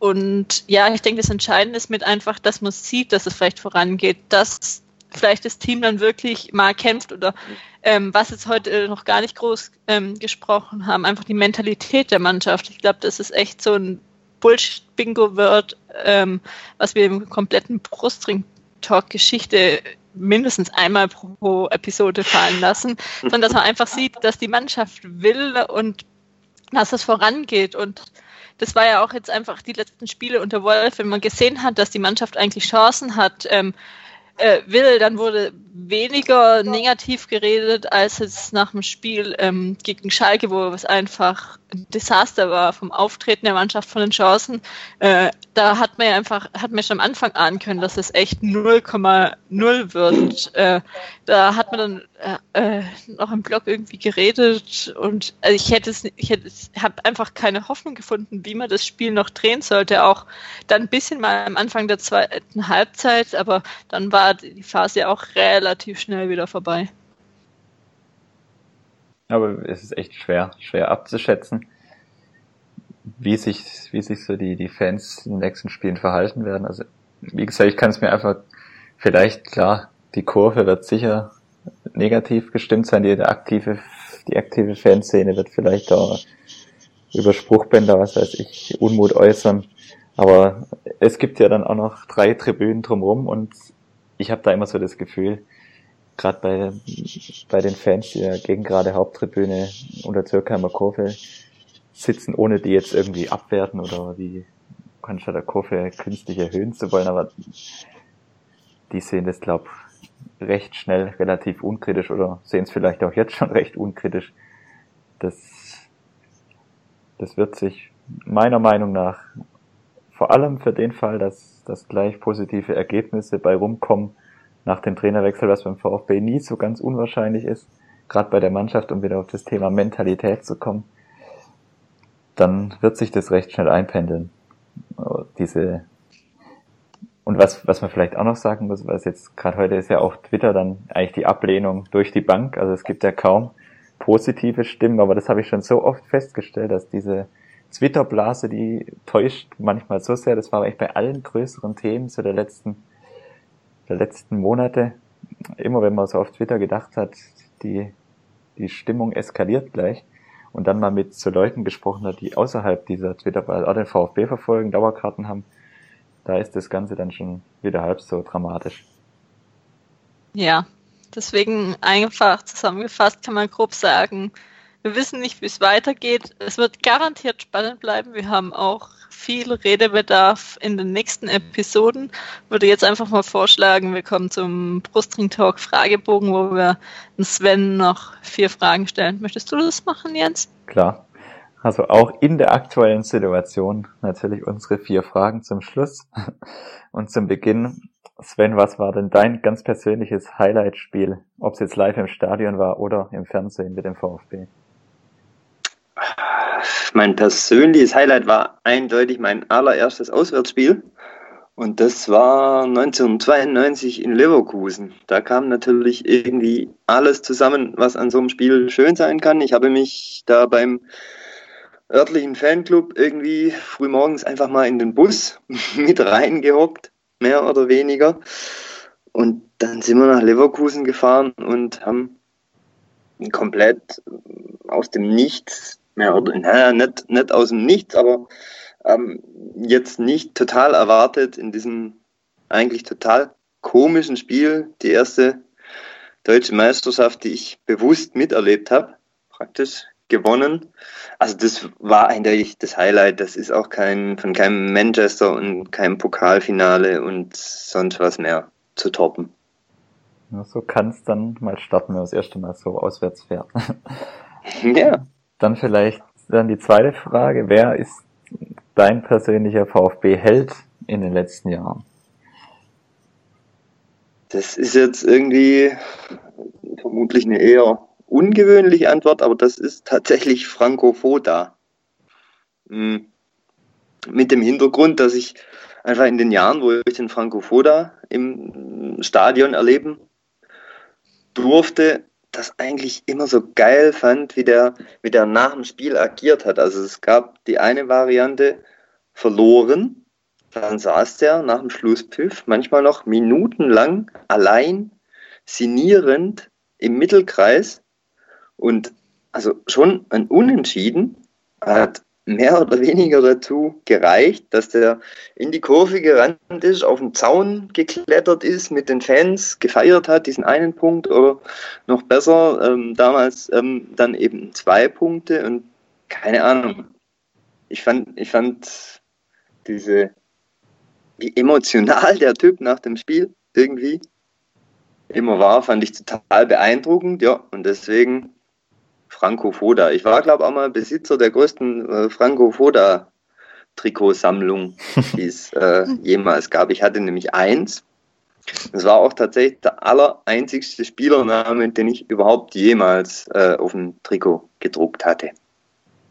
Und ja, ich denke, das Entscheidende ist mit einfach, dass man sieht, dass es vielleicht vorangeht, dass vielleicht das Team dann wirklich mal kämpft oder ähm, was jetzt heute noch gar nicht groß ähm, gesprochen haben, einfach die Mentalität der Mannschaft. Ich glaube, das ist echt so ein Bullshit-Bingo wird, ähm, was wir im kompletten Brustring-Talk-Geschichte mindestens einmal pro Episode fallen lassen, sondern dass man einfach sieht, dass die Mannschaft will und dass es vorangeht und das war ja auch jetzt einfach die letzten Spiele unter Wolf, wenn man gesehen hat, dass die Mannschaft eigentlich Chancen hat, ähm, äh, will, dann wurde weniger negativ geredet als es nach dem Spiel ähm, gegen Schalke, wo es einfach ein Desaster war vom Auftreten der Mannschaft, von den Chancen. Äh, da hat man ja einfach, hat man schon am Anfang ahnen können, dass es echt 0,0 wird. Äh, da hat man dann äh, äh, noch im Blog irgendwie geredet und also ich hätte es, ich hätte, habe einfach keine Hoffnung gefunden, wie man das Spiel noch drehen sollte. Auch dann ein bisschen mal am Anfang der zweiten Halbzeit, aber dann war die Phase ja auch relativ schnell wieder vorbei. Aber es ist echt schwer, schwer abzuschätzen, wie sich, wie sich so die, die Fans in den nächsten Spielen verhalten werden. Also, wie gesagt, ich kann es mir einfach, vielleicht, klar, die Kurve wird sicher negativ gestimmt sein, die, die aktive, die aktive Fanszene wird vielleicht da über Spruchbänder, was weiß ich, Unmut äußern. Aber es gibt ja dann auch noch drei Tribünen drumherum und ich habe da immer so das Gefühl, gerade bei, bei den Fans, die ja gegen gerade Haupttribüne unter Zürkheimer Kurve sitzen, ohne die jetzt irgendwie abwerten oder die Cannstatter der Kurve künstlich erhöhen zu wollen, aber die sehen das, glaub recht schnell relativ unkritisch oder sehen es vielleicht auch jetzt schon *laughs* recht unkritisch. Das, das wird sich meiner Meinung nach vor allem für den Fall, dass, dass gleich positive Ergebnisse bei rumkommen, nach dem Trainerwechsel, was beim VfB nie so ganz unwahrscheinlich ist, gerade bei der Mannschaft, um wieder auf das Thema Mentalität zu kommen, dann wird sich das recht schnell einpendeln. Diese und was, was man vielleicht auch noch sagen muss, was jetzt gerade heute ist ja auf Twitter dann eigentlich die Ablehnung durch die Bank. Also es gibt ja kaum positive Stimmen, aber das habe ich schon so oft festgestellt, dass diese Twitter-Blase, die täuscht manchmal so sehr. Das war echt bei allen größeren Themen so der letzten der letzten Monate, immer wenn man so auf Twitter gedacht hat, die, die Stimmung eskaliert gleich und dann mal mit so Leuten gesprochen hat, die außerhalb dieser Twitter, auch den VfB verfolgen, Dauerkarten haben, da ist das Ganze dann schon wieder halb so dramatisch. Ja, deswegen einfach zusammengefasst kann man grob sagen, wir wissen nicht, wie es weitergeht. Es wird garantiert spannend bleiben. Wir haben auch viel Redebedarf in den nächsten Episoden. Würde jetzt einfach mal vorschlagen, wir kommen zum Brustring Talk Fragebogen, wo wir Sven noch vier Fragen stellen. Möchtest du das machen, Jens? Klar. Also auch in der aktuellen Situation natürlich unsere vier Fragen zum Schluss. *laughs* Und zum Beginn, Sven, was war denn dein ganz persönliches Highlight-Spiel? Ob es jetzt live im Stadion war oder im Fernsehen mit dem VfB? Mein persönliches Highlight war eindeutig mein allererstes Auswärtsspiel. Und das war 1992 in Leverkusen. Da kam natürlich irgendwie alles zusammen, was an so einem Spiel schön sein kann. Ich habe mich da beim örtlichen Fanclub irgendwie frühmorgens einfach mal in den Bus *laughs* mit reingehockt, mehr oder weniger. Und dann sind wir nach Leverkusen gefahren und haben komplett aus dem Nichts mehr oder naja, nicht, nicht aus dem Nichts, aber ähm, jetzt nicht total erwartet in diesem eigentlich total komischen Spiel, die erste deutsche Meisterschaft, die ich bewusst miterlebt habe, praktisch gewonnen. Also das war eindeutig das Highlight. Das ist auch kein von keinem Manchester und keinem Pokalfinale und sonst was mehr zu toppen. Ja, so kann es dann mal starten, wenn man das erste Mal so auswärts fährt. ja. Dann vielleicht dann die zweite Frage. Wer ist dein persönlicher VfB-Held in den letzten Jahren? Das ist jetzt irgendwie vermutlich eine eher ungewöhnliche Antwort, aber das ist tatsächlich Franco Foda. Hm. Mit dem Hintergrund, dass ich einfach in den Jahren, wo ich den Franco Foda im Stadion erleben durfte, das eigentlich immer so geil fand, wie der, wie der nach dem Spiel agiert hat. Also es gab die eine Variante verloren, dann saß der nach dem Schlusspfiff manchmal noch minutenlang allein sinnierend im Mittelkreis und also schon ein Unentschieden hat mehr oder weniger dazu gereicht, dass der in die Kurve gerannt ist, auf den Zaun geklettert ist, mit den Fans gefeiert hat, diesen einen Punkt oder noch besser, ähm, damals ähm, dann eben zwei Punkte und keine Ahnung. Ich fand, ich fand diese, wie emotional der Typ nach dem Spiel irgendwie immer war, fand ich total beeindruckend, ja, und deswegen Franco Foda. Ich war, glaube ich, auch mal Besitzer der größten äh, Franco Foda Trikotsammlung, *laughs* die es äh, jemals gab. Ich hatte nämlich eins. Das war auch tatsächlich der allereinzigste Spielername, den ich überhaupt jemals äh, auf ein Trikot gedruckt hatte.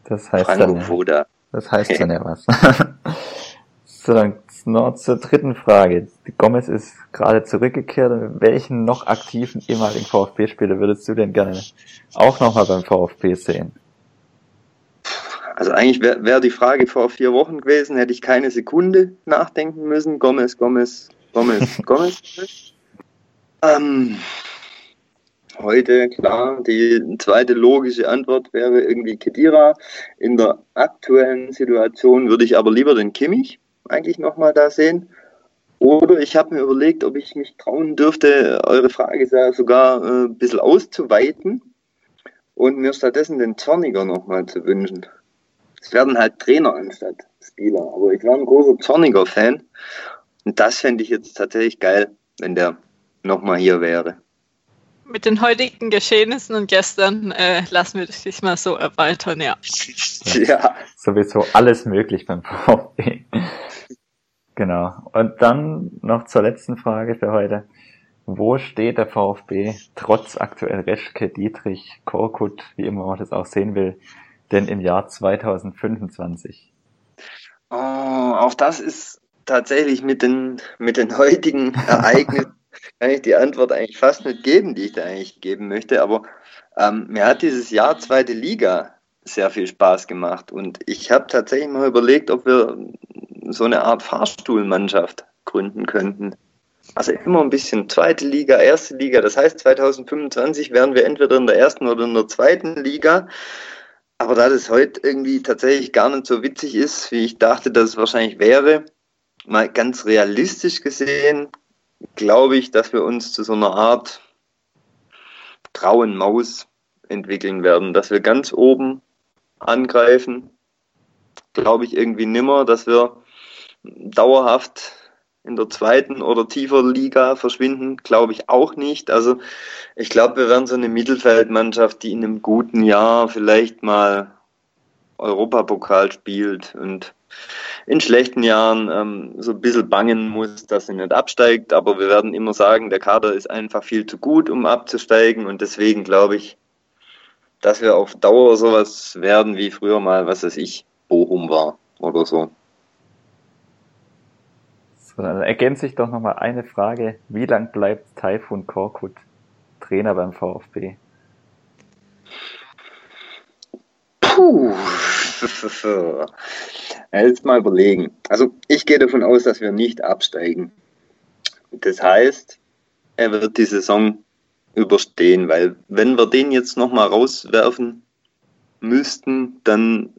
Das heißt Franco dann, Foda. Das heißt dann ja was. *laughs* *laughs* so, dann noch zur dritten Frage. Gomez ist gerade zurückgekehrt. Welchen noch aktiven ehemaligen VfB-Spieler würdest du denn gerne auch nochmal beim VfB sehen? Also eigentlich wäre wär die Frage vor vier Wochen gewesen, hätte ich keine Sekunde nachdenken müssen. Gomez, Gomez, Gomez, *laughs* Gomez. ähm, heute, klar, die zweite logische Antwort wäre irgendwie Kedira. In der aktuellen Situation würde ich aber lieber den Kimmich eigentlich nochmal da sehen. Oder ich habe mir überlegt, ob ich mich trauen dürfte, eure Frage sogar äh, ein bisschen auszuweiten und mir stattdessen den Zorniger nochmal zu wünschen. Es werden halt Trainer anstatt Spieler, aber ich war ein großer Zorniger-Fan und das fände ich jetzt tatsächlich geil, wenn der nochmal hier wäre. Mit den heutigen Geschehnissen und gestern äh, lassen wir dich mal so erweitern, ja. *laughs* ja. Sowieso alles möglich beim *laughs* VfB. Genau. Und dann noch zur letzten Frage für heute. Wo steht der VfB trotz aktuell Reschke, Dietrich, Korkut, wie immer man das auch sehen will, denn im Jahr 2025? Oh, auch das ist tatsächlich mit den, mit den heutigen *laughs* Ereignissen, kann ich die Antwort eigentlich fast nicht geben, die ich da eigentlich geben möchte. Aber ähm, mir hat dieses Jahr zweite Liga sehr viel Spaß gemacht. Und ich habe tatsächlich mal überlegt, ob wir so eine Art Fahrstuhlmannschaft gründen könnten. Also immer ein bisschen zweite Liga, erste Liga. Das heißt, 2025 wären wir entweder in der ersten oder in der zweiten Liga. Aber da das heute irgendwie tatsächlich gar nicht so witzig ist, wie ich dachte, dass es wahrscheinlich wäre, mal ganz realistisch gesehen, glaube ich, dass wir uns zu so einer Art grauen Maus entwickeln werden, dass wir ganz oben angreifen. Glaube ich irgendwie nimmer, dass wir dauerhaft in der zweiten oder tiefer Liga verschwinden, glaube ich auch nicht. Also ich glaube, wir werden so eine Mittelfeldmannschaft, die in einem guten Jahr vielleicht mal Europapokal spielt und in schlechten Jahren ähm, so ein bisschen bangen muss, dass sie nicht absteigt. Aber wir werden immer sagen, der Kader ist einfach viel zu gut, um abzusteigen. Und deswegen glaube ich, dass wir auf Dauer sowas werden wie früher mal, was weiß ich, Bochum war oder so. So, dann ergänze ich doch nochmal eine Frage. Wie lang bleibt Taifun Korkut Trainer beim VfB? Puh. *laughs* Jetzt mal überlegen. Also ich gehe davon aus, dass wir nicht absteigen. Das heißt, er wird die Saison überstehen, weil wenn wir den jetzt nochmal rauswerfen müssten, dann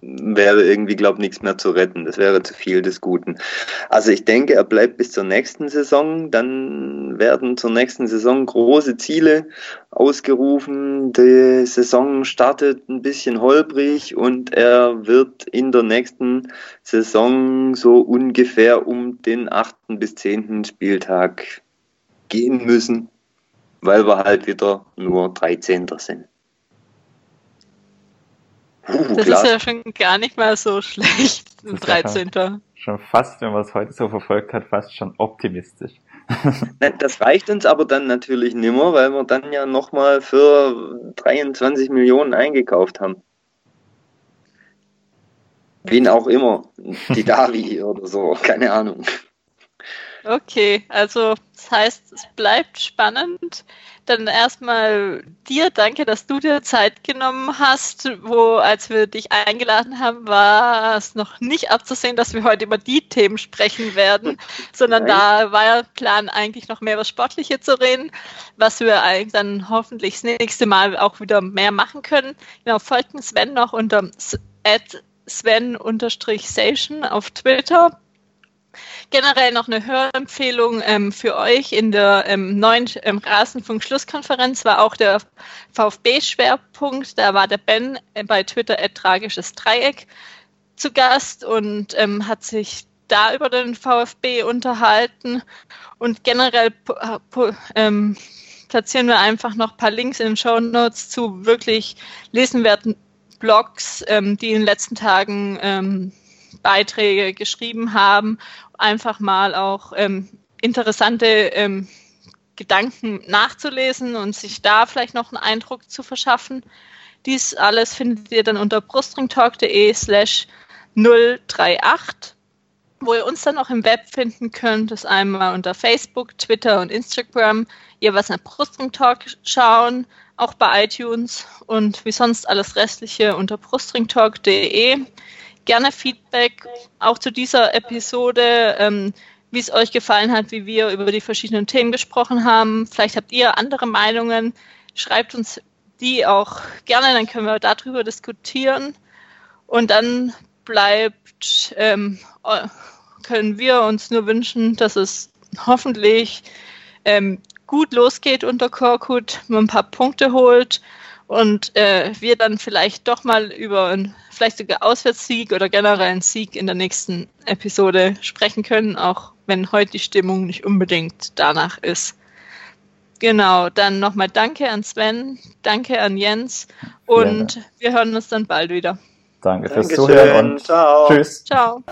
wäre irgendwie, glaube ich, nichts mehr zu retten. Das wäre zu viel des Guten. Also ich denke, er bleibt bis zur nächsten Saison. Dann werden zur nächsten Saison große Ziele ausgerufen. Die Saison startet ein bisschen holprig und er wird in der nächsten Saison so ungefähr um den achten bis zehnten Spieltag gehen müssen, weil wir halt wieder nur 13. sind. Uh, das klar. ist ja schon gar nicht mal so schlecht, ein 13. Ja schon fast, wenn man es heute so verfolgt hat, fast schon optimistisch. *laughs* das reicht uns aber dann natürlich nimmer, weil wir dann ja nochmal für 23 Millionen eingekauft haben. Wen auch immer. Die *laughs* Davi oder so, keine Ahnung. Okay, also das heißt, es bleibt spannend. Dann erstmal dir danke, dass du dir Zeit genommen hast, wo, als wir dich eingeladen haben, war es noch nicht abzusehen, dass wir heute über die Themen sprechen werden, *laughs* sondern da war der Plan eigentlich noch mehr über Sportliche zu reden, was wir eigentlich dann hoffentlich das nächste Mal auch wieder mehr machen können. Genau, folgt Sven noch unter Sven-Sation auf Twitter generell noch eine Hörempfehlung ähm, für euch. In der ähm, neuen ähm, Rasenfunk-Schlusskonferenz war auch der VfB-Schwerpunkt. Da war der Ben äh, bei Twitter at tragisches Dreieck zu Gast und ähm, hat sich da über den VfB unterhalten. Und generell ähm, platzieren wir einfach noch ein paar Links in den Show Notes zu wirklich lesenwerten Blogs, ähm, die in den letzten Tagen Beiträge geschrieben haben, einfach mal auch ähm, interessante ähm, Gedanken nachzulesen und sich da vielleicht noch einen Eindruck zu verschaffen. Dies alles findet ihr dann unter brustringtalk.de slash 038. Wo ihr uns dann auch im Web finden könnt, ist einmal unter Facebook, Twitter und Instagram jeweils nach Brustring Talk schauen, auch bei iTunes und wie sonst alles restliche unter brustringtalk.de gerne Feedback auch zu dieser Episode, ähm, wie es euch gefallen hat, wie wir über die verschiedenen Themen gesprochen haben. Vielleicht habt ihr andere Meinungen. Schreibt uns die auch gerne, dann können wir darüber diskutieren. Und dann bleibt, ähm, können wir uns nur wünschen, dass es hoffentlich ähm, gut losgeht unter Korkut, man ein paar Punkte holt und äh, wir dann vielleicht doch mal über einen vielleicht sogar Auswärtssieg oder generell einen Sieg in der nächsten Episode sprechen können, auch wenn heute die Stimmung nicht unbedingt danach ist. Genau, dann nochmal danke an Sven, danke an Jens und wir hören uns dann bald wieder. Danke fürs Dankeschön. Zuhören und Ciao. tschüss. Ciao.